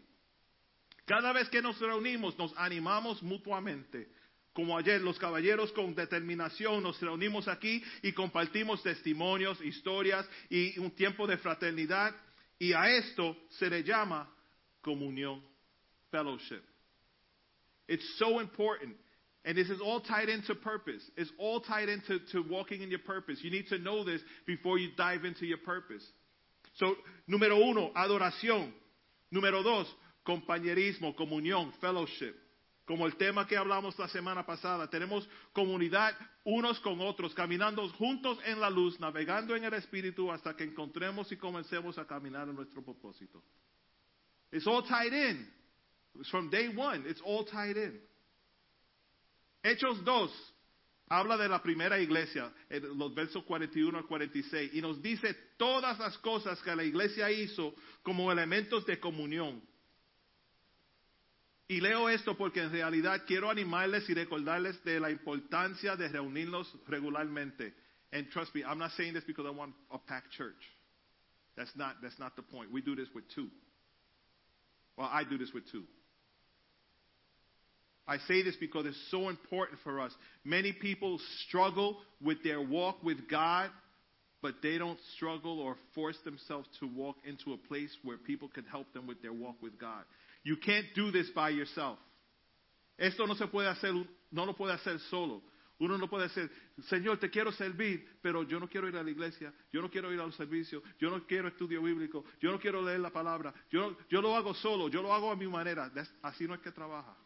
Cada vez que nos reunimos, nos animamos mutuamente. Como ayer, los caballeros con determinación nos reunimos aquí y compartimos testimonios, historias y un tiempo de fraternidad. Y a esto se le llama comunión, fellowship. It's so important. And this is all tied into purpose. It's all tied into to walking in your purpose. You need to know this before you dive into your purpose. So, número uno, adoración. Número dos, compañerismo, comunión, fellowship. Como el tema que hablamos la semana pasada, tenemos comunidad unos con otros, caminando juntos en la luz, navegando en el Espíritu hasta que encontremos y comencemos a caminar en nuestro propósito. It's all tied in. It's from day one, it's all tied in. Hechos 2 habla de la primera iglesia, en los versos 41 al 46, y nos dice todas las cosas que la iglesia hizo como elementos de comunión. Y leo esto porque en realidad quiero animarles y recordarles de la importancia de reunirnos regularmente. And trust me, I'm not saying this because I want a packed church. That's not, that's not the point. We do this with two. Well, I do this with two. I say this because it's so important for us. Many people struggle with their walk with God, but they don't struggle or force themselves to walk into a place where people can help them with their walk with God. You can't do this by yourself. Esto no se puede hacer, no lo puede hacer solo. Uno no puede decir, Señor, te quiero servir, pero yo no quiero ir a la iglesia, yo no quiero ir a los servicios, yo no quiero estudio bíblico, yo no quiero leer la palabra, yo, yo lo hago solo, yo lo hago a mi manera. Así no es que trabaja.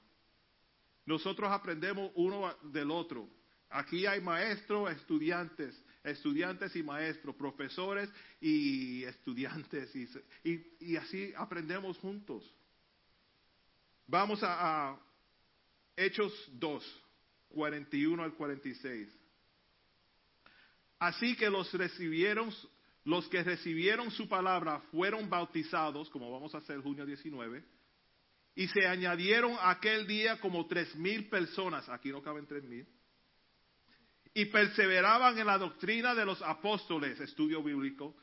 Nosotros aprendemos uno del otro. Aquí hay maestros, estudiantes, estudiantes y maestros, profesores y estudiantes, y, así aprendemos juntos. Vamos a, a Hechos 2, 41 al 46. Así que los recibieron, los que recibieron su palabra fueron bautizados, como vamos a hacer junio 19, y se añadieron aquel día como tres mil personas, aquí no caben tres mil, y perseveraban en la doctrina de los apóstoles, estudio bíblico,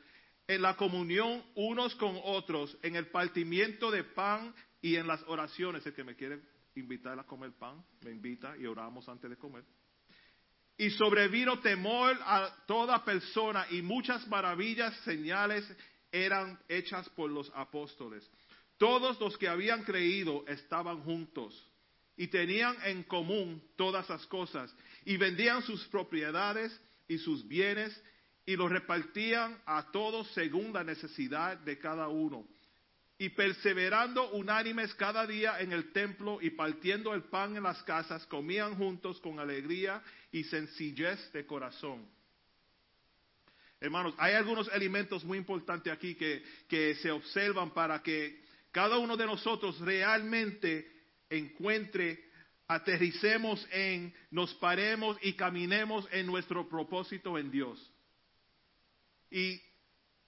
en la comunión unos con otros, en el partimiento de pan y en las oraciones. El que me quiere invitar a comer pan, me invita y oramos antes de comer. Y sobrevino temor a toda persona y muchas maravillas, señales eran hechas por los apóstoles. Todos los que habían creído estaban juntos y tenían en común todas las cosas y vendían sus propiedades y sus bienes y los repartían a todos según la necesidad de cada uno. Y perseverando unánimes cada día en el templo y partiendo el pan en las casas, comían juntos con alegría y sencillez de corazón. Hermanos, hay algunos elementos muy importantes aquí que, que se observan para que cada uno de nosotros realmente encuentre, aterricemos en, nos paremos y caminemos en nuestro propósito en Dios. Y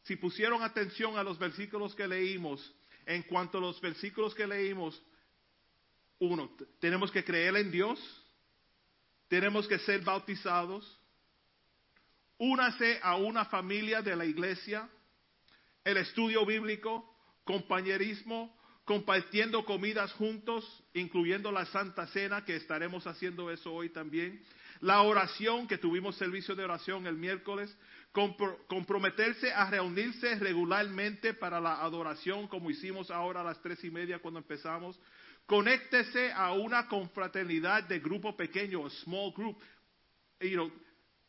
si pusieron atención a los versículos que leímos, en cuanto a los versículos que leímos, uno, tenemos que creer en Dios, tenemos que ser bautizados, únase a una familia de la iglesia, el estudio bíblico, compañerismo, compartiendo comidas juntos, incluyendo la Santa Cena, que estaremos haciendo eso hoy también, la oración, que tuvimos servicio de oración el miércoles, compro- comprometerse a reunirse regularmente para la adoración, como hicimos ahora a las tres y media cuando empezamos, conéctese a una confraternidad de grupo pequeño, small group. You know,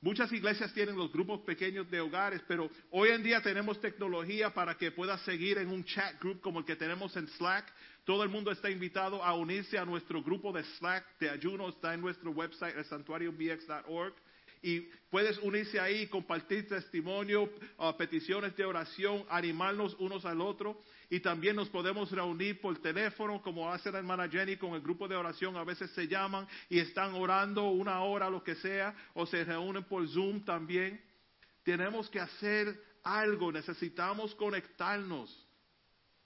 Muchas iglesias tienen los grupos pequeños de hogares, pero hoy en día tenemos tecnología para que puedas seguir en un chat group como el que tenemos en Slack. Todo el mundo está invitado a unirse a nuestro grupo de Slack de ayuno, está en nuestro website, el santuariobx.org. Y puedes unirse ahí, compartir testimonio, uh, peticiones de oración, animarnos unos al otro. Y también nos podemos reunir por teléfono, como hace la hermana Jenny con el grupo de oración. A veces se llaman y están orando una hora, lo que sea, o se reúnen por Zoom también. Tenemos que hacer algo, necesitamos conectarnos.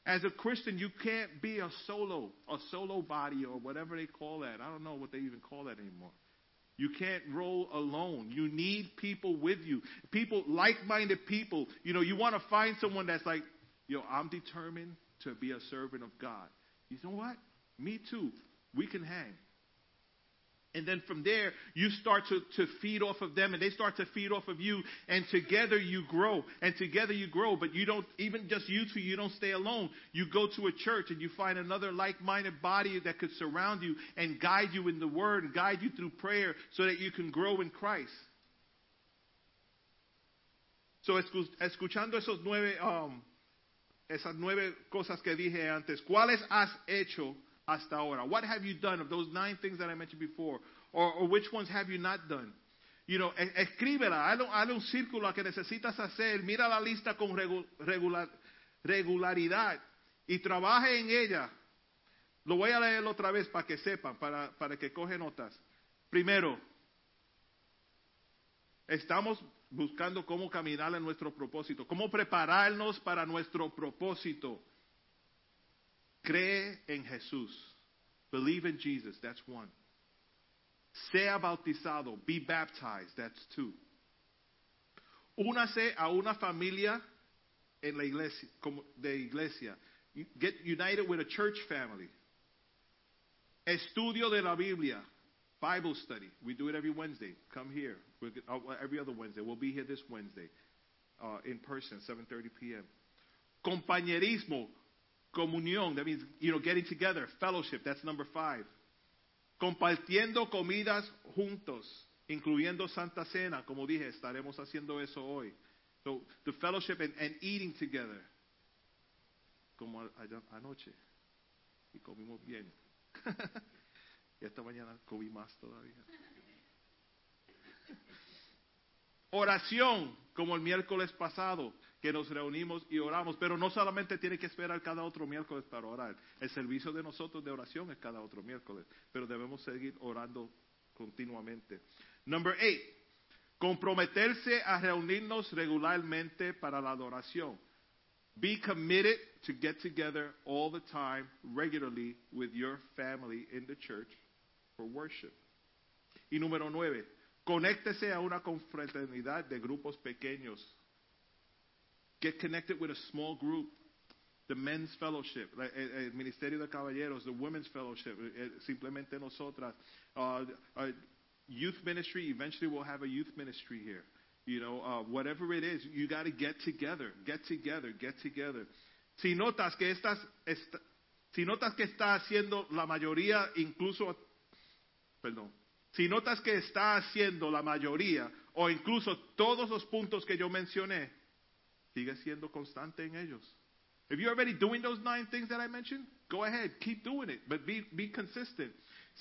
As a Christian, you can't be a solo, a solo body or whatever they call that. I don't know what they even call that anymore. You can't roll alone. You need people with you. People, like-minded people. You know, you want to find someone that's like, yo, I'm determined to be a servant of God. You know what? Me too. We can hang. And then from there, you start to, to feed off of them, and they start to feed off of you, and together you grow, and together you grow. But you don't, even just you two, you don't stay alone. You go to a church and you find another like minded body that could surround you and guide you in the Word, and guide you through prayer so that you can grow in Christ. So, escuchando esos nueve, um, esas nueve cosas que dije antes, ¿cuáles has hecho hasta ahora? What have you done of those nine things that I mentioned before? Or, or which ones have you not done? You know, e- escríbela, hazle, hazle un círculo a que necesitas hacer, mira la lista con regu- regular- regularidad y trabaje en ella. Lo voy a leer otra vez para que sepan, para, para que coge notas. Primero, estamos buscando cómo caminar en nuestro propósito, cómo prepararnos para nuestro propósito. Cree en Jesús. Believe in Jesus. That's one. Sea bautizado. Be baptized. That's two. Únase a una familia en la iglesia, de iglesia. Get united with a church family. Estudio de la Biblia. Bible study. We do it every Wednesday. Come here. Uh, every other Wednesday. We'll be here this Wednesday uh, in person, 7:30 p.m. Compañerismo, comunión. That means you know getting together, fellowship. That's number five. Compartiendo comidas juntos, incluyendo Santa Cena. Como dije, estaremos haciendo eso hoy. So the fellowship and, and eating together. Como anoche. Y comimos bien. <laughs> y esta mañana comí más todavía. Oración, como el miércoles pasado, que nos reunimos y oramos, pero no solamente tiene que esperar cada otro miércoles para orar. El servicio de nosotros de oración es cada otro miércoles, pero debemos seguir orando continuamente. Number eight, comprometerse a reunirnos regularmente para la adoración. Be committed to get together all the time, regularly, with your family in the church for worship. Y número nueve, conéctese a una confraternidad de grupos pequeños. Get connected with a small group. The men's fellowship, el, el ministerio de caballeros, the women's fellowship, eh, simplemente nosotras. Uh, uh, youth ministry, eventually we'll have a youth ministry here. You know, uh, whatever it is, you got to get together, get together, get together. Si notas que estás, esta- si notas que está haciendo la mayoría, incluso, perdón, Si notas que está haciendo la mayoría o incluso todos los puntos que yo mencioné, sigue siendo constante en ellos. If you're already doing those nine things that I mentioned, go ahead, keep doing it, but be, be consistent.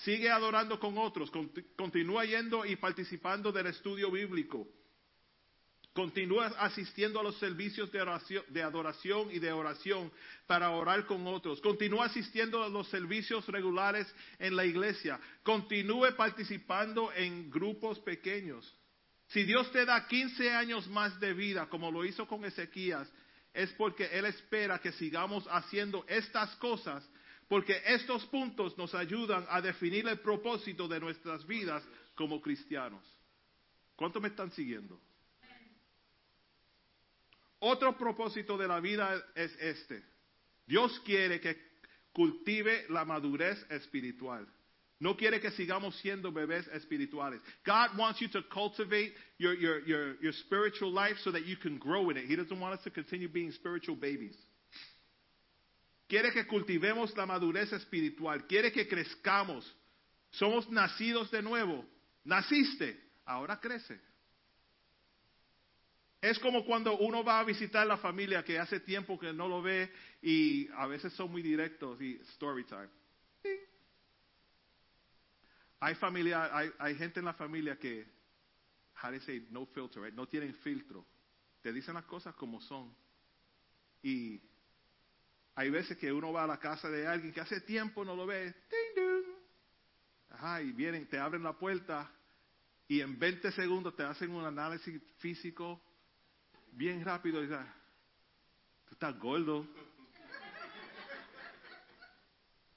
Sigue adorando con otros, conti- continúa yendo y participando del estudio bíblico. Continúa asistiendo a los servicios de oración, de adoración y de oración para orar con otros. Continúa asistiendo a los servicios regulares en la iglesia. Continúe participando en grupos pequeños. Si Dios te da 15 años más de vida, como lo hizo con Ezequías, es porque Él espera que sigamos haciendo estas cosas, porque estos puntos nos ayudan a definir el propósito de nuestras vidas como cristianos. ¿Cuántos me están siguiendo? Otro propósito de la vida es este. Dios quiere que cultive la madurez espiritual. No quiere que sigamos siendo bebés espirituales. God wants you to cultivate your, your, your, your spiritual life so that you can grow in it. He doesn't want us to continue being spiritual babies. Quiere que cultivemos la madurez espiritual. Quiere que crezcamos. Somos nacidos de nuevo. Naciste, ahora crece. Es como cuando uno va a visitar la familia que hace tiempo que no lo ve y a veces son muy directos y story time. Hay familia, hay, hay gente en la familia que, how do you say, no filter, no tienen filtro. Te dicen las cosas como son. Y hay veces que uno va a la casa de alguien que hace tiempo no lo ve. Ding, ding. Ajá, y vienen, te abren la puerta y en 20 segundos te hacen un análisis físico bien rápido y dices, tú estás gordo.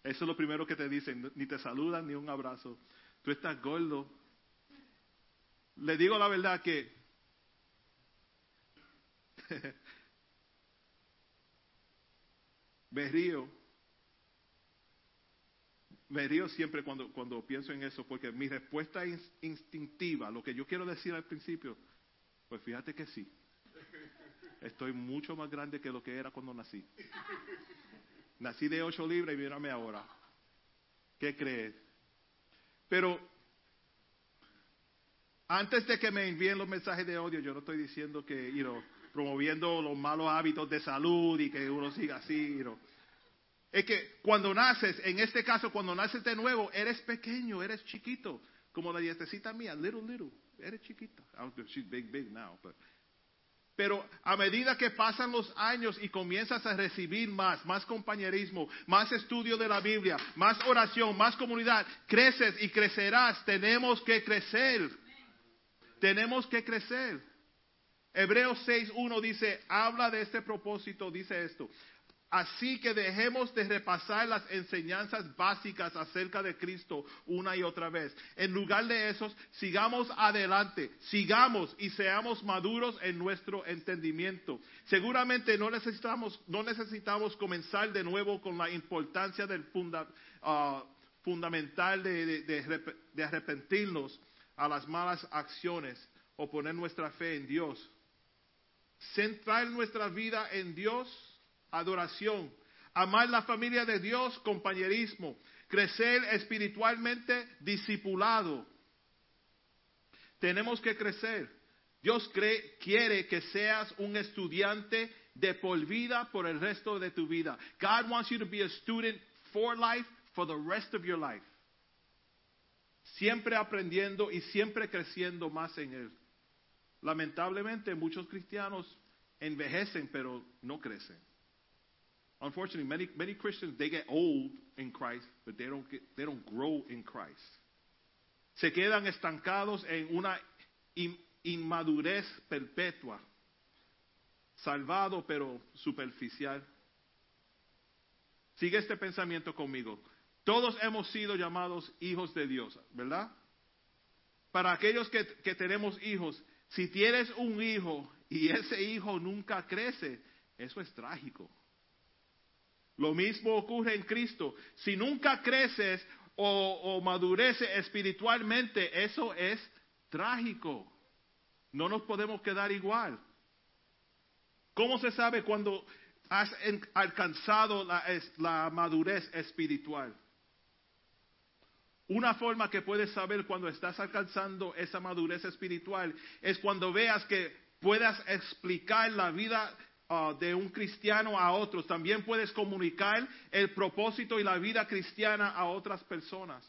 Eso es lo primero que te dicen, ni te saludan ni un abrazo. Tú estás gordo. Le digo la verdad que <laughs> me río. Me río siempre cuando, cuando pienso en eso, porque mi respuesta es instintiva, lo que yo quiero decir al principio, pues fíjate que sí. Estoy mucho más grande que lo que era cuando nací. Nací de ocho libras y mírame ahora. ¿Qué crees? Pero antes de que me envíen los mensajes de odio, yo no estoy diciendo que, you know, promoviendo los malos hábitos de salud y que uno siga así, you. Es que cuando naces, en este caso, cuando naces de nuevo, eres pequeño, eres chiquito. Como la dietecita mía, little, little. Eres chiquita. She's big, big now, but pero a medida que pasan los años y comienzas a recibir más, más compañerismo, más estudio de la Biblia, más oración, más comunidad, creces y crecerás. Tenemos que crecer. Tenemos que crecer. Hebreos 6.1 dice, habla de este propósito, dice esto. Así que dejemos de repasar las enseñanzas básicas acerca de Cristo una y otra vez. En lugar de eso, sigamos adelante, sigamos y seamos maduros en nuestro entendimiento. Seguramente no necesitamos, no necesitamos comenzar de nuevo con la importancia del funda, uh, fundamental de, de, de, de arrepentirnos a las malas acciones o poner nuestra fe en Dios. Centrar nuestra vida en Dios adoración, amar la familia de Dios, compañerismo, crecer espiritualmente, discipulado. Tenemos que crecer. Dios quiere que seas un estudiante de por vida por el resto de tu vida. God wants you to be a student for life, for the rest of your life. Siempre aprendiendo y siempre creciendo más en Él. Lamentablemente muchos cristianos envejecen pero no crecen. Unfortunately, many many Christians they get old in Christ, but they don't get, they don't grow in Christ. Se quedan estancados en una in, inmadurez perpetua, salvado pero superficial. Sigue este pensamiento conmigo. Todos hemos sido llamados hijos de Dios, ¿verdad? Para aquellos que, que tenemos hijos, si tienes un hijo y ese hijo nunca crece, eso es trágico. Lo mismo ocurre en Cristo. Si nunca creces o, madureces espiritualmente, eso es trágico. No nos podemos quedar igual. ¿Cómo se sabe cuando has alcanzado la, la madurez espiritual? Una forma que puedes saber cuando estás alcanzando esa madurez espiritual es cuando veas que puedas explicar la vida uh, de un cristiano a otros. También puedes comunicar el propósito y la vida cristiana a otras personas.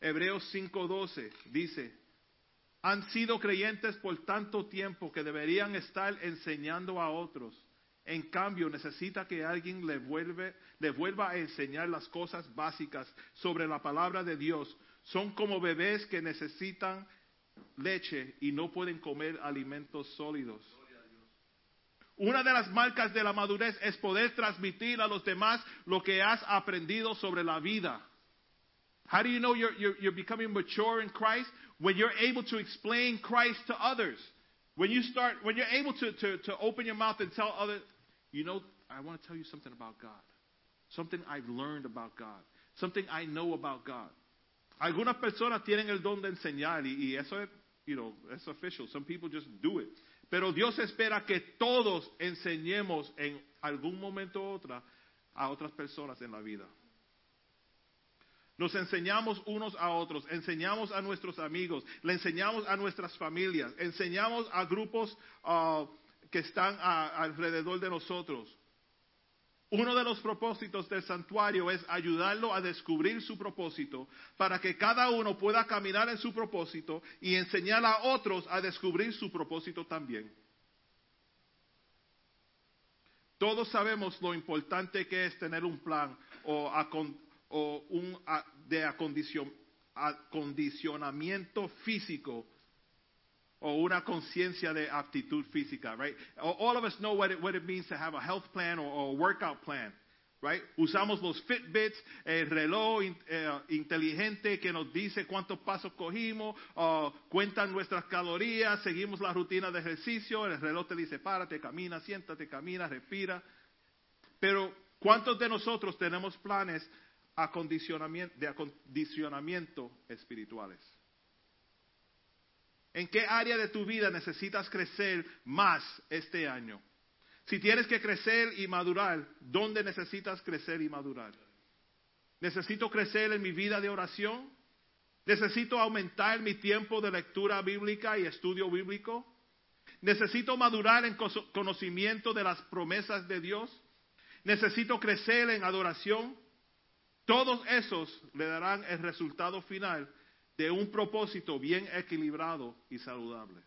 Hebreos 5:12 dice, han sido creyentes por tanto tiempo que deberían estar enseñando a otros. En cambio, necesita que alguien le, vuelve, le vuelva a enseñar las cosas básicas sobre la palabra de Dios. Son como bebés que necesitan leche y no pueden comer alimentos sólidos. Una de las marcas de la madurez es poder transmitir a los demás lo que has aprendido sobre la vida. How do you know you're, you're, you're becoming mature in Christ? When you're able to explain Christ to others. When you start, when you're able to, to, to open your mouth and tell others, you know, I want to tell you something about God. Something I've learned about God. Something I know about God. Algunas personas tienen el don de enseñar y, eso es, you know, es official. Some people just do it. Pero Dios espera que todos enseñemos en algún momento u otra a otras personas en la vida. Nos enseñamos unos a otros, enseñamos a nuestros amigos, le enseñamos a nuestras familias, enseñamos a grupos uh, que están alrededor de nosotros. Uno de los propósitos del santuario es ayudarlo a descubrir su propósito para que cada uno pueda caminar en su propósito y enseñar a otros a descubrir su propósito también. Todos sabemos lo importante que es tener un plan o, un de acondicion, acondicionamiento físico o una conciencia de aptitud física, right? All of us know what it, what it means to have a health plan or, a workout plan, right? Usamos los Fitbits, el reloj eh, inteligente que nos dice cuántos pasos cogimos, uh, cuentan nuestras calorías, seguimos la rutina de ejercicio, el reloj te dice párate, camina, siéntate, camina, respira. Pero ¿cuántos de nosotros tenemos planes acondicionamiento, de acondicionamiento espirituales. ¿En qué área de tu vida necesitas crecer más este año? Si tienes que crecer y madurar, ¿dónde necesitas crecer y madurar? ¿Necesito crecer en mi vida de oración? ¿Necesito aumentar mi tiempo de lectura bíblica y estudio bíblico? ¿Necesito madurar en conocimiento de las promesas de Dios? ¿Necesito crecer en adoración? Todos esos le darán el resultado final de un propósito bien equilibrado y saludable.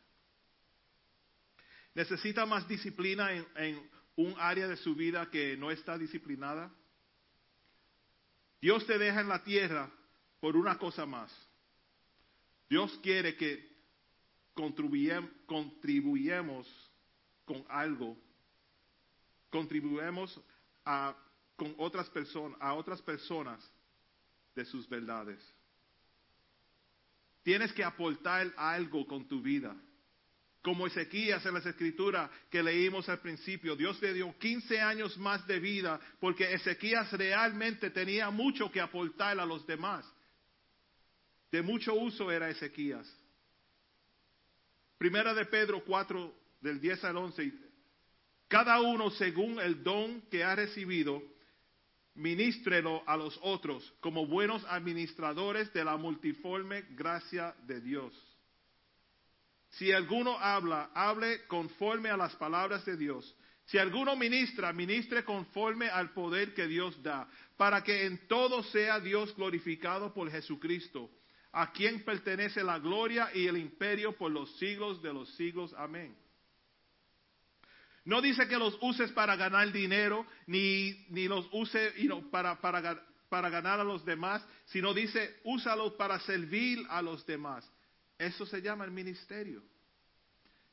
¿Necesita más disciplina en, un área de su vida que no está disciplinada? Dios te deja en la tierra por una cosa más. Dios quiere que contribuyamos con algo, contribuyamos a con otras personas, a otras personas de sus verdades. Tienes que aportar algo con tu vida. Como Ezequías en las escrituras que leímos al principio, Dios le dio 15 años más de vida porque Ezequías realmente tenía mucho que aportar a los demás. De mucho uso era Ezequías. Primera de Pedro 4, del 10 al 11. Cada uno según el don que ha recibido, ministrelo a los otros como buenos administradores de la multiforme gracia de Dios. Si alguno habla, hable conforme a las palabras de Dios. Si alguno ministra, ministre conforme al poder que Dios da, para que en todo sea Dios glorificado por Jesucristo, a quien pertenece la gloria y el imperio por los siglos de los siglos. Amén. No dice que los uses para ganar dinero, ni, ni los use para, para, para ganar a los demás, sino dice, úsalos para servir a los demás. Eso se llama el ministerio.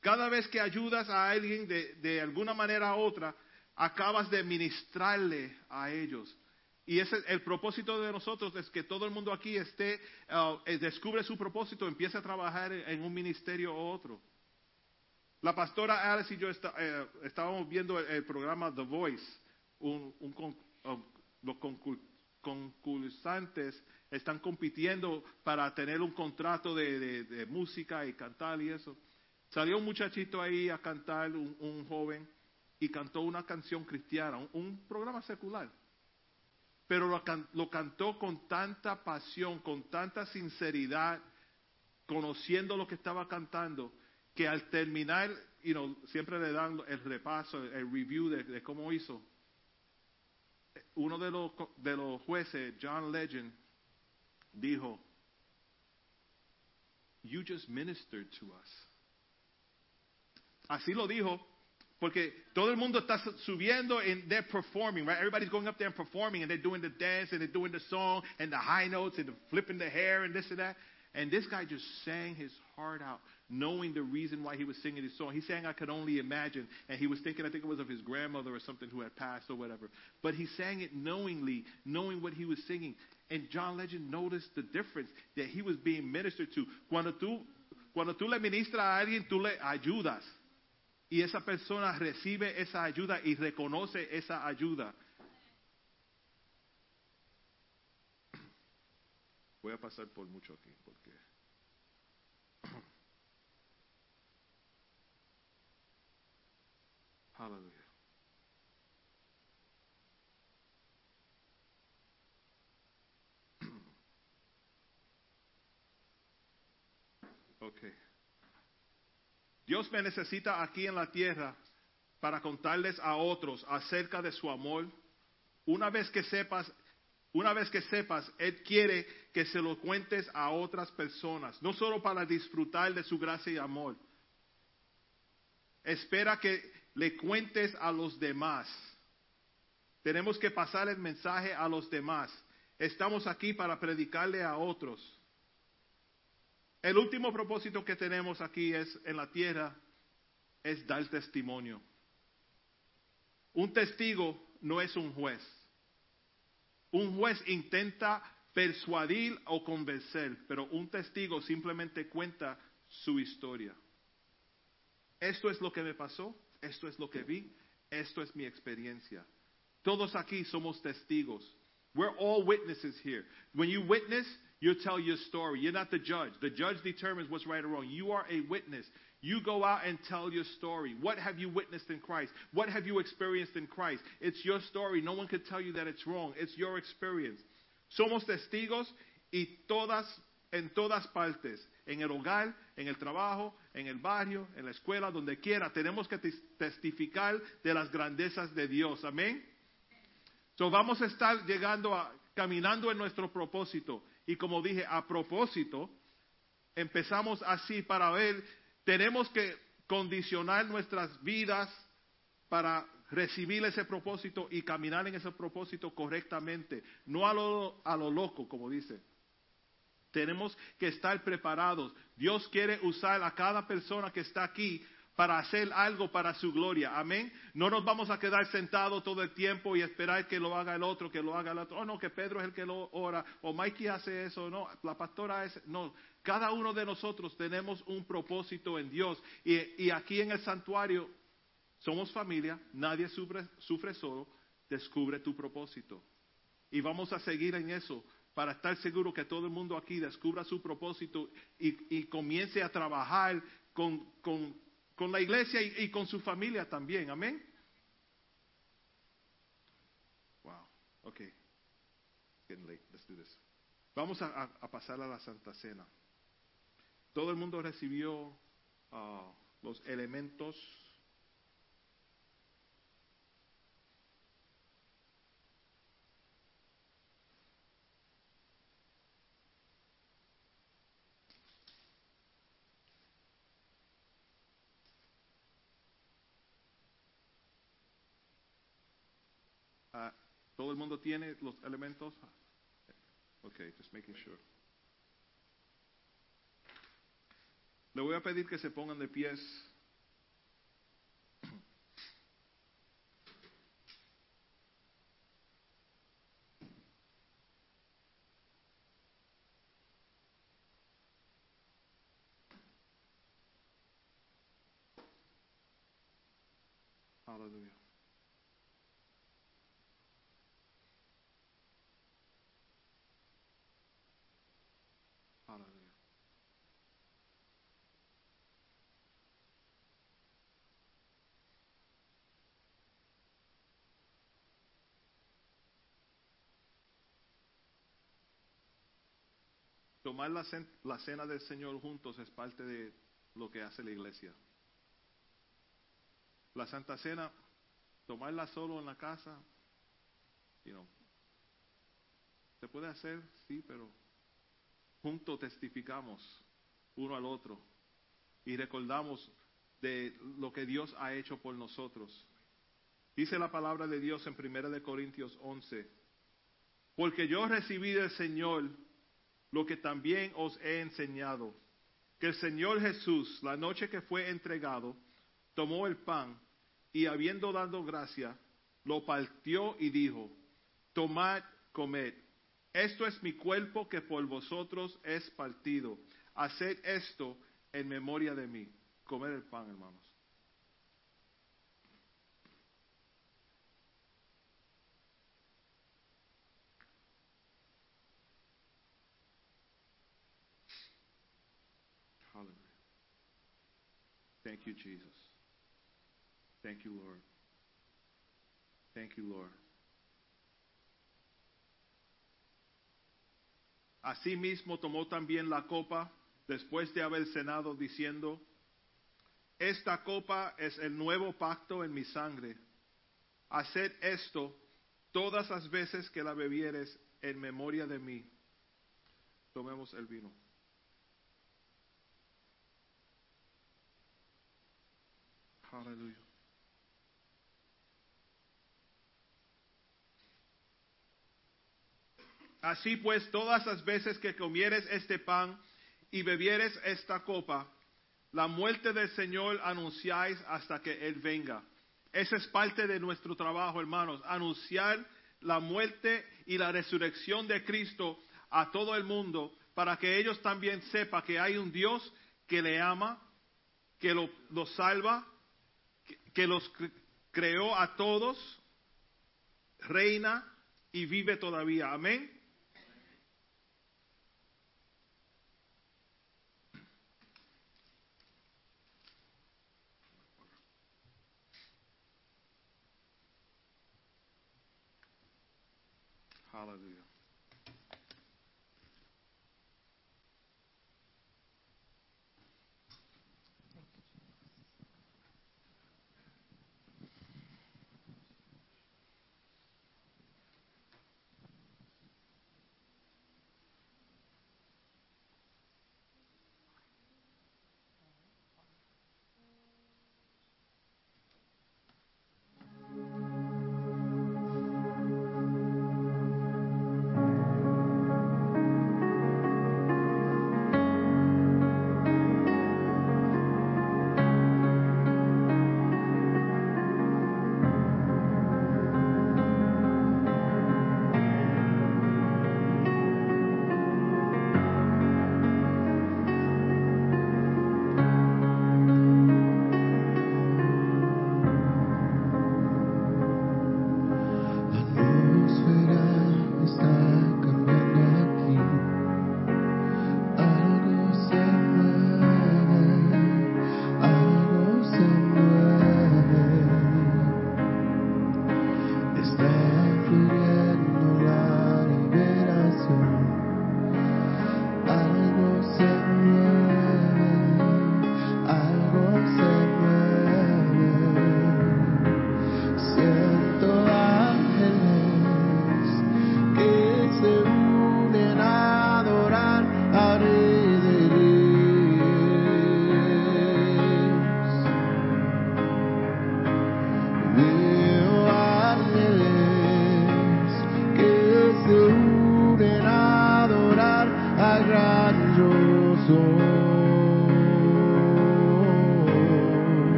Cada vez que ayudas a alguien de, de alguna manera u otra, acabas de ministrarle a ellos. Y ese, el propósito de nosotros es que todo el mundo aquí esté, uh, descubre su propósito, empiece a trabajar en un ministerio u otro. La pastora Alice y yo eh, estábamos viendo el, programa The Voice. Un, um, los concursantes están compitiendo para tener un contrato de, música y cantar y eso. Salió un muchachito ahí a cantar, un, joven, y cantó una canción cristiana, un, programa secular. pero lo, lo cantó con tanta pasión, con tanta sinceridad, conociendo lo que estaba cantando, que al terminar, you siempre le dan el repaso, el review de, cómo hizo. Uno de los, jueces, John Legend, dijo, You just ministered to us. Así lo dijo, porque todo el mundo está su- subiendo and they're performing, right? Everybody's going up there and performing and they're doing the dance and they're doing the song and the high notes and the flipping the hair and this and that. And this guy just sang his heart out, knowing the reason why he was singing his song. He sang, I could only imagine. And he was thinking, I think it was of his grandmother or something who had passed or whatever. But he sang it knowingly, knowing what he was singing. And John Legend noticed the difference that he was being ministered to. Cuando tú, cuando tú le ministras a alguien, tú le ayudas. Y esa persona recibe esa ayuda y reconoce esa ayuda. Voy a pasar por mucho aquí porque <clears throat> Aleluya. <clears throat> Okay. Dios me necesita aquí en la tierra para contarles a otros acerca de su amor. Una vez que sepas, una vez que sepas, Él quiere que se lo cuentes a otras personas, no solo para disfrutar de su gracia y amor. Espera que le cuentes a los demás. Tenemos que pasar el mensaje a los demás. Estamos aquí para predicarle a otros. El último propósito que tenemos aquí es en la tierra es dar testimonio. Un testigo no es un juez. Un juez intenta persuadir o convencer, pero un testigo simplemente cuenta su historia. Esto es lo que me pasó, esto es lo que vi, esto es mi experiencia. Todos aquí somos testigos. We're all witnesses here. When you witness, you tell your story. You're not the judge. The judge determines what's right or wrong. You are a witness. You go out and tell your story. What have you witnessed in Christ? What have you experienced in Christ? It's your story. No one can tell you that it's wrong. It's your experience. Somos testigos y todas, en todas partes, en el hogar, en el trabajo, en el barrio, en la escuela, donde quiera, tenemos que tes- testificar de las grandezas de Dios. Amén. So vamos a estar llegando a, caminando en nuestro propósito. Y como dije, a propósito, empezamos así para ver, tenemos que condicionar nuestras vidas para recibir ese propósito y caminar en ese propósito correctamente, no a lo, a lo loco, como dice. Tenemos que estar preparados. Dios quiere usar a cada persona que está aquí para hacer algo para su gloria. Amén. No nos vamos a quedar sentados todo el tiempo y esperar que lo haga el otro, que lo haga el otro. Oh, no, que Pedro es el que lo ora. O Mikey hace eso. No, la pastora es. No, cada uno de nosotros tenemos un propósito en Dios. Y, y aquí en el santuario somos familia. Nadie sufre, sufre solo. Descubre tu propósito. Y vamos a seguir en eso para estar seguro que todo el mundo aquí descubra su propósito y, y comience a trabajar con, con, con la iglesia y, con su familia también. Amén. Wow. Okay. It's getting late. Let's do this. Vamos a, a- pasar a la Santa Cena. Todo el mundo recibió ah, los elementos. Ah, ¿Todo el mundo tiene los elementos? Okay, just making sure. Le voy a pedir que se pongan de pies. Hallelujah. Hallelujah. Tomar la, cen- la cena del Señor juntos es parte de lo que hace la iglesia. La Santa Cena, tomarla solo en la casa, you know, se puede hacer, sí, pero juntos testificamos uno al otro y recordamos de lo que Dios ha hecho por nosotros. Dice la palabra de Dios en 1 de Corintios 11, porque yo recibí del Señor lo que también os he enseñado, que el Señor Jesús, la noche que fue entregado, tomó el pan y habiendo dado gracia, lo partió y dijo, tomad, comed, esto es mi cuerpo que por vosotros es partido, haced esto en memoria de mí. Comer el pan, hermanos. Hallelujah. Thank you, Jesus. Thank you, Lord. Thank you, Lord. Asimismo tomó también la copa después de haber cenado diciendo, esta copa es el nuevo pacto en mi sangre. Haced esto todas las veces que la bebieres en memoria de mí. Tomemos el vino. Aleluya. Así pues, todas las veces que comieres este pan y bebieres esta copa, la muerte del Señor anunciáis hasta que Él venga. Esa es parte de nuestro trabajo, hermanos, anunciar la muerte y la resurrección de Cristo a todo el mundo para que ellos también sepan que hay un Dios que le ama, que lo, lo salva, que, los cre- creó a todos, reina y vive todavía. Amén.